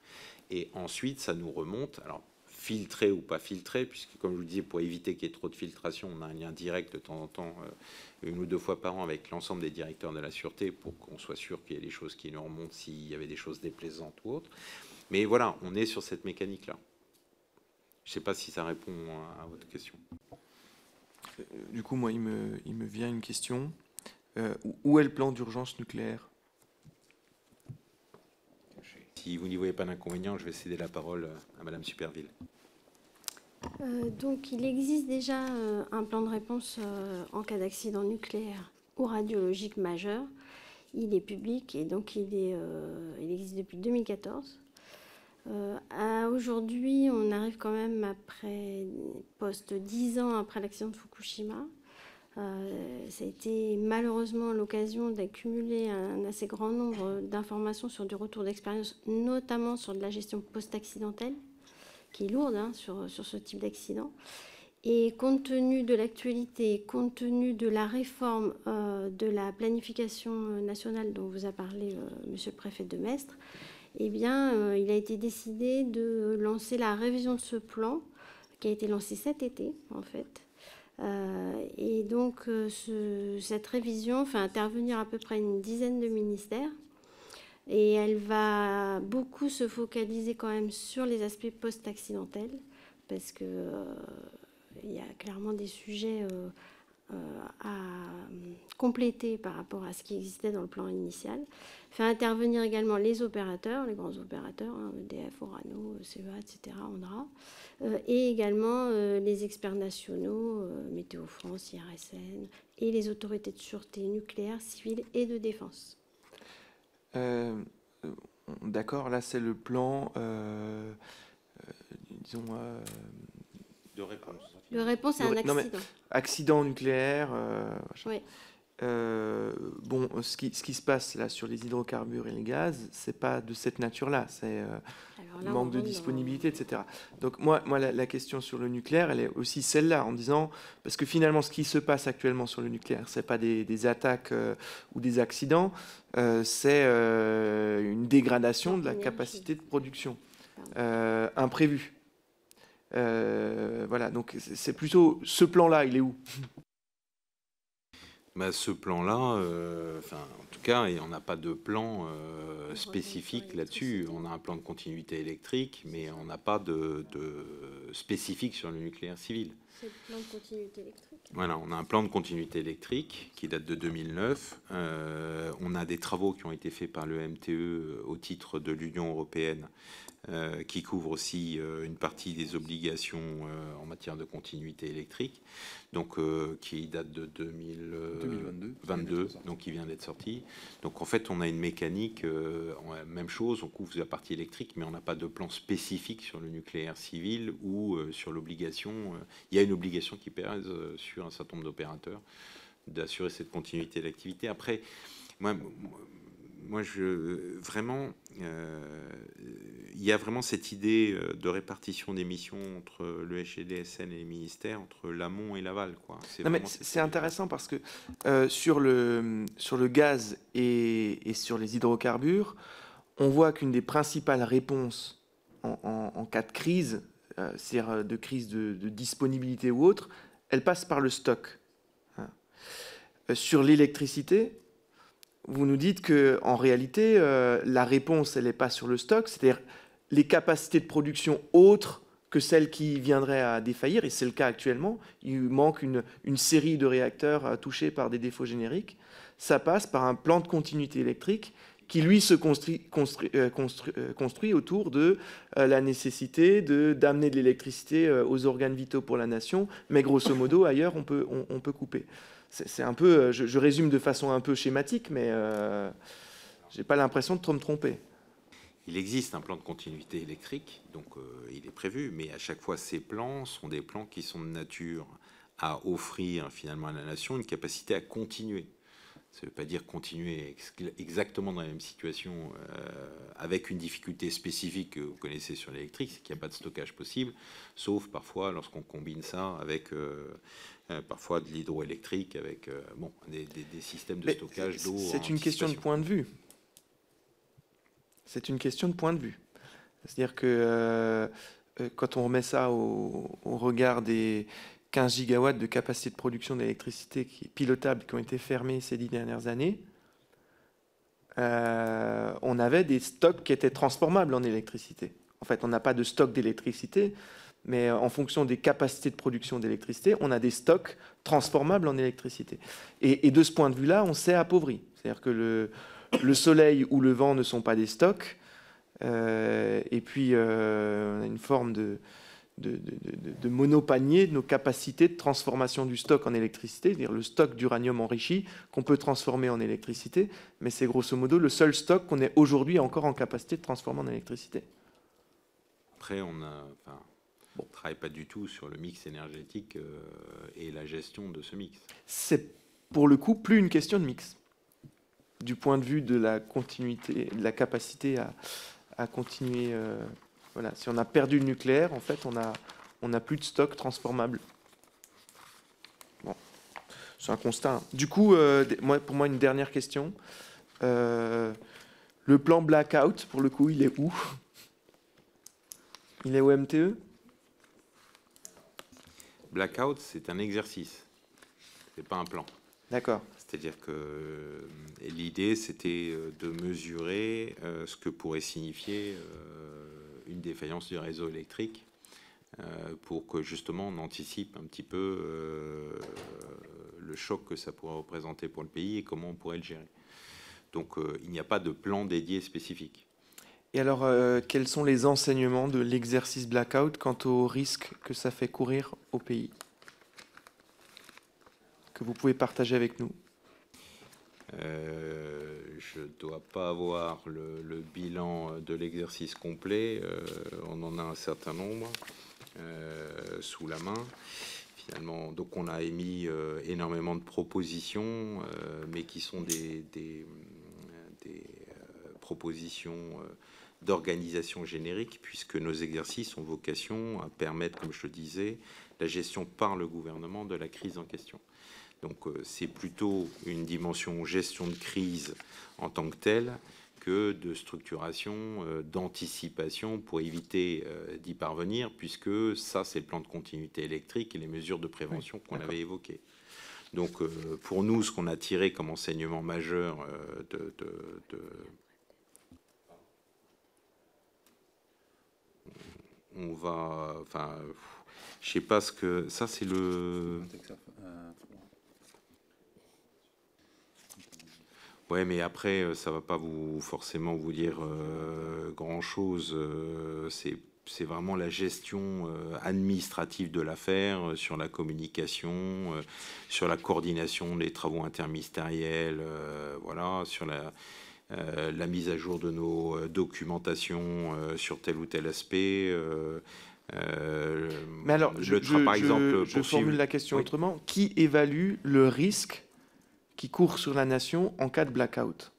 Et ensuite, ça nous remonte. Alors, filtré ou pas filtré, puisque comme je vous le disais, pour éviter qu'il y ait trop de filtration, on a un lien direct de temps en temps, euh, une ou deux fois par an, avec l'ensemble des directeurs de la sûreté pour qu'on soit sûr qu'il y ait des choses qui nous remontent s'il y avait des choses déplaisantes ou autres. Mais voilà, on est sur cette mécanique-là. Je ne sais pas si ça répond à, votre question. Euh, du coup, moi, il me, il me vient une question. Euh, où est le plan d'urgence nucléaire? Si vous n'y voyez pas d'inconvénient, je vais céder la parole à Madame Superville. Euh, donc, il existe déjà un plan de réponse en cas d'accident nucléaire ou radiologique majeur. Il est public et donc il, est, il existe depuis 2014. Euh, aujourd'hui, on arrive quand même après, post 10 ans après l'accident de Fukushima. Euh, ça a été malheureusement l'occasion d'accumuler un assez grand nombre d'informations sur du retour d'expérience, notamment sur de la gestion post-accidentelle, qui est lourde hein, sur, sur ce type d'accident. Et compte tenu de l'actualité, compte tenu de la réforme de la planification nationale dont vous a parlé Monsieur le préfet de Mestre, eh bien, il a été décidé de lancer la révision de ce plan qui a été lancé cet été, en fait. et donc, cette révision fait intervenir à peu près une dizaine de ministères et elle va beaucoup se focaliser quand même sur les aspects post-accidentels, parce qu'il euh, y a clairement des sujets euh, euh, à compléter par rapport à ce qui existait dans le plan initial. Faire intervenir également les opérateurs, les grands opérateurs, EDF, hein, Orano, CEA, etc., ONDRA, et également les experts nationaux, Météo France, IRSN, et les autorités de sûreté nucléaire, civile et de défense. Euh, d'accord, là c'est le plan, euh, euh, disons... de réponse. De réponse à un accident. accident nucléaire. oui. bon, ce qui, ce qui, se passe là sur les hydrocarbures et les gaz, c'est pas de cette nature-là. C'est manque de disponibilité, etc. Donc moi, moi la, question sur le nucléaire, elle est aussi celle-là, en disant, parce que finalement, ce qui se passe actuellement sur le nucléaire, c'est pas des, attaques euh, ou des accidents, euh, c'est euh, une dégradation de la capacité de production imprévue. Voilà, donc c'est plutôt ce plan-là, il est où? Bah, ce plan-là, euh, en tout cas, on n'a pas de plan euh, spécifique là-dessus. On a un plan de continuité électrique, mais on n'a pas de, spécifique sur le nucléaire civil. C'est le plan de continuité électrique Voilà, on a un plan de continuité électrique qui date de 2009. Euh, on a des travaux qui ont été faits par le MTE au titre de l'Union européenne euh, qui couvre aussi euh, une partie des obligations euh, en matière de continuité électrique, donc qui date de 2022, donc qui vient d'être sorti. Donc en fait, on a une mécanique, même chose, on couvre la partie électrique, mais on n'a pas de plan spécifique sur le nucléaire civil ou sur l'obligation. il y a une obligation qui pèse sur un certain nombre d'opérateurs d'assurer cette continuité d'activité. Après, moi, moi, je vraiment, il y a vraiment cette idée euh, de répartition des missions entre le HDSN et les ministères, entre l'amont et l'aval. C'est intéressant parce que euh, sur, le, sur le gaz et, sur les hydrocarbures, on voit qu'une des principales réponses en, cas de crise, c'est-à-dire de crise de, disponibilité ou autre, elle passe par le stock. Hein. Sur l'électricité, vous nous dites que en réalité, euh, la réponse, elle n'est pas sur le stock, c'est-à-dire les capacités de production autres que celles qui viendraient à défaillir, et c'est le cas actuellement. Il manque une, série de réacteurs euh, touchés par des défauts génériques. Ça passe par un plan de continuité électrique qui, lui, se construit, euh, construit, autour de la nécessité d'amener de, l'électricité aux organes vitaux pour la nation, mais grosso modo, ailleurs, on peut, on peut couper c'est un peu, euh, je, résume de façon un peu schématique, mais euh, j'ai pas l'impression de trop me tromper. Il existe un plan de continuité électrique, donc euh, il est prévu, mais à chaque fois, ces plans sont des plans qui sont de nature à offrir finalement à la nation une capacité à continuer. Ça ne veut pas dire continuer exactement dans la même situation euh, avec une difficulté spécifique que vous connaissez sur l'électrique, c'est qu'il n'y a pas de stockage possible, sauf parfois lorsqu'on combine ça avec parfois de l'hydroélectrique, avec euh, bon, des, systèmes de stockage d'eau. C'est une question de point de vue. C'est une question de point de vue. C'est-à-dire que euh, quand on remet ça au, regard des 15 gigawatts de capacité de production d'électricité qui pilotable qui ont été fermés ces dix dernières années, on avait des stocks qui étaient transformables en électricité. En fait, on n'a pas de stock d'électricité, mais euh, en fonction des capacités de production d'électricité, on a des stocks transformables en électricité. Et, de ce point de vue-là, on s'est appauvri. C'est-à-dire que le, le, soleil ou le vent ne sont pas des stocks, euh, et puis euh, on a une forme de, monopanier de nos capacités de transformation du stock en électricité, c'est-à-dire le stock d'uranium enrichi qu'on peut transformer en électricité, mais c'est grosso modo le seul stock qu'on est aujourd'hui encore en capacité de transformer en électricité. Après, on a, on ne travaille pas du tout sur le mix énergétique euh, et la gestion de ce mix. C'est pour le coup plus une question de mix, du point de vue de la continuité, de la capacité à, continuer. Euh, voilà, si on a perdu le nucléaire, en fait, on a, on plus de stock transformable. c'est un constat. Du coup, euh, moi, pour moi, une dernière question. Le plan blackout, pour le coup, il est où? Il est au MTE Blackout, c'est un exercice, c'est pas un plan. D'accord. C'est-à-dire que euh, l'idée, c'était euh, de mesurer euh, ce que pourrait signifier une défaillance du réseau électrique pour que justement on anticipe un petit peu le choc que ça pourrait représenter pour le pays et comment on pourrait le gérer. Donc il n'y a pas de plan dédié spécifique. Et alors, quels sont les enseignements de l'exercice blackout quant au risque que ça fait courir au pays Que vous pouvez partager avec nous? Euh, je ne dois pas avoir le, bilan de l'exercice complet. Euh, on en a un certain nombre euh, sous la main. Finalement, donc on a émis énormément de propositions, mais qui sont des propositions d'organisation générique, puisque nos exercices ont vocation à permettre, comme je le disais, la gestion par le gouvernement de la crise en question. Donc euh, c'est plutôt une dimension gestion de crise en tant que telle que de structuration, euh, d'anticipation pour éviter euh, d'y parvenir, puisque ça c'est le plan de continuité électrique et les mesures de prévention qu'on avait évoquées. Donc pour nous, ce qu'on a tiré comme enseignement majeur de, on va, enfin, je sais pas ce que ça c'est le. Ouais, mais après, euh, ça va pas vous forcément vous dire euh, grand chose. Euh, c'est vraiment la gestion administrative de l'affaire, sur la communication, sur la coordination des travaux interministériels, voilà, sur la, la mise à jour de nos documentations sur tel ou tel aspect. Mais alors, je, par exemple, je formule la question autrement. Qui évalue le risque qui court sur la nation en cas de blackout?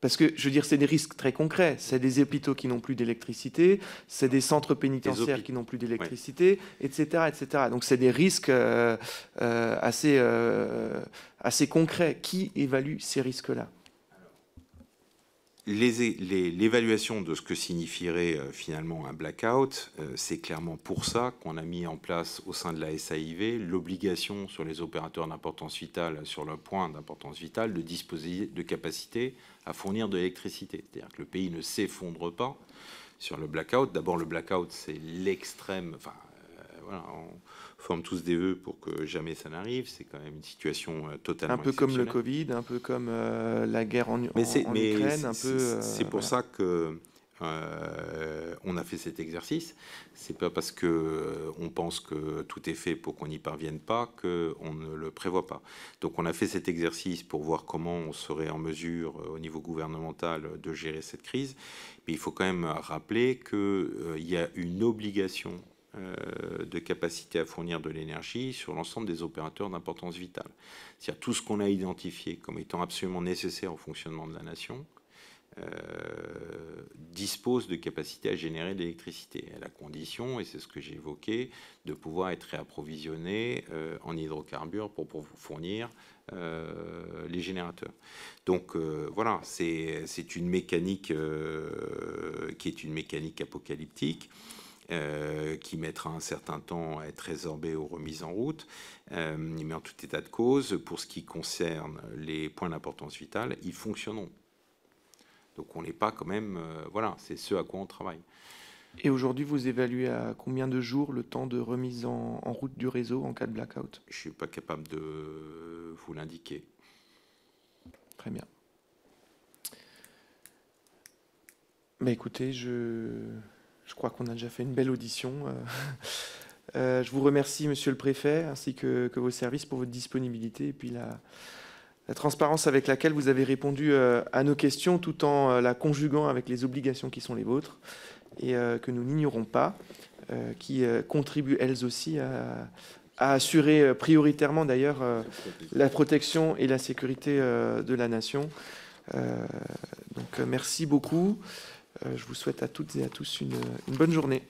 Parce que, je veux dire, c'est des risques très concrets. C'est des hôpitaux qui n'ont plus d'électricité, c'est des centres pénitentiaires qui n'ont plus d'électricité, etc., etc. Donc, c'est des risques euh, euh, assez, euh, assez concrets. Qui évalue ces risques-là? L'évaluation de ce que signifierait euh, finalement un blackout, euh, c'est clairement pour ça qu'on a mis en place au sein de la SAIV l'obligation sur les opérateurs d'importance vitale, sur le point d'importance vitale, de disposer de capacités à fournir de l'électricité. C'est-à-dire que le pays ne s'effondre pas sur le blackout. D'abord, le blackout, c'est l'extrême. Euh, voilà, forment tous des vœux pour que jamais ça n'arrive. C'est quand même une situation euh, totalement Un peu comme le Covid, un peu comme euh, la guerre en, mais en, Ukraine. un peu. C'est pour ça que euh, on a fait cet exercice. C'est pas parce que on pense que tout est fait pour qu'on n'y parvienne pas qu'on ne le prévoit pas. Donc on a fait cet exercice pour voir comment on serait en mesure au niveau gouvernemental de gérer cette crise. Mais il faut quand même rappeler qu'il y a une obligation euh, de capacité à fournir de l'énergie sur l'ensemble des opérateurs d'importance vitale. C'est-à-dire tout ce qu'on a identifié comme étant absolument nécessaire au fonctionnement de la nation euh, dispose de capacité à générer de l'électricité, à la condition, et c'est ce que j'ai évoqué, de pouvoir être réapprovisionné euh, en hydrocarbures pour fournir les générateurs. Donc voilà, c'est une mécanique qui est une mécanique apocalyptique. Euh, qui mettra un certain temps à être résorbé ou remis en route. Euh, mais en tout état de cause, pour ce qui concerne les points d'importance vitale, ils fonctionnent. Donc on n'est pas quand même... Euh, voilà, c'est ce à quoi on travaille. Et aujourd'hui, vous évaluez à combien de jours le temps de remise en, route du réseau en cas de blackout? Je ne suis pas capable de vous l'indiquer. Très bien. Mais écoutez, je, je crois qu'on a déjà fait une belle audition. Euh, euh, je vous remercie, Monsieur le Préfet, ainsi que, vos services pour votre disponibilité et puis la, transparence avec laquelle vous avez répondu euh, à nos questions, tout en la conjuguant avec les obligations qui sont les vôtres et que nous n'ignorons pas, qui contribuent elles aussi à, assurer prioritairement d'ailleurs la protection et la sécurité de la nation. donc merci beaucoup. Euh, je vous souhaite à toutes et à tous une, bonne journée.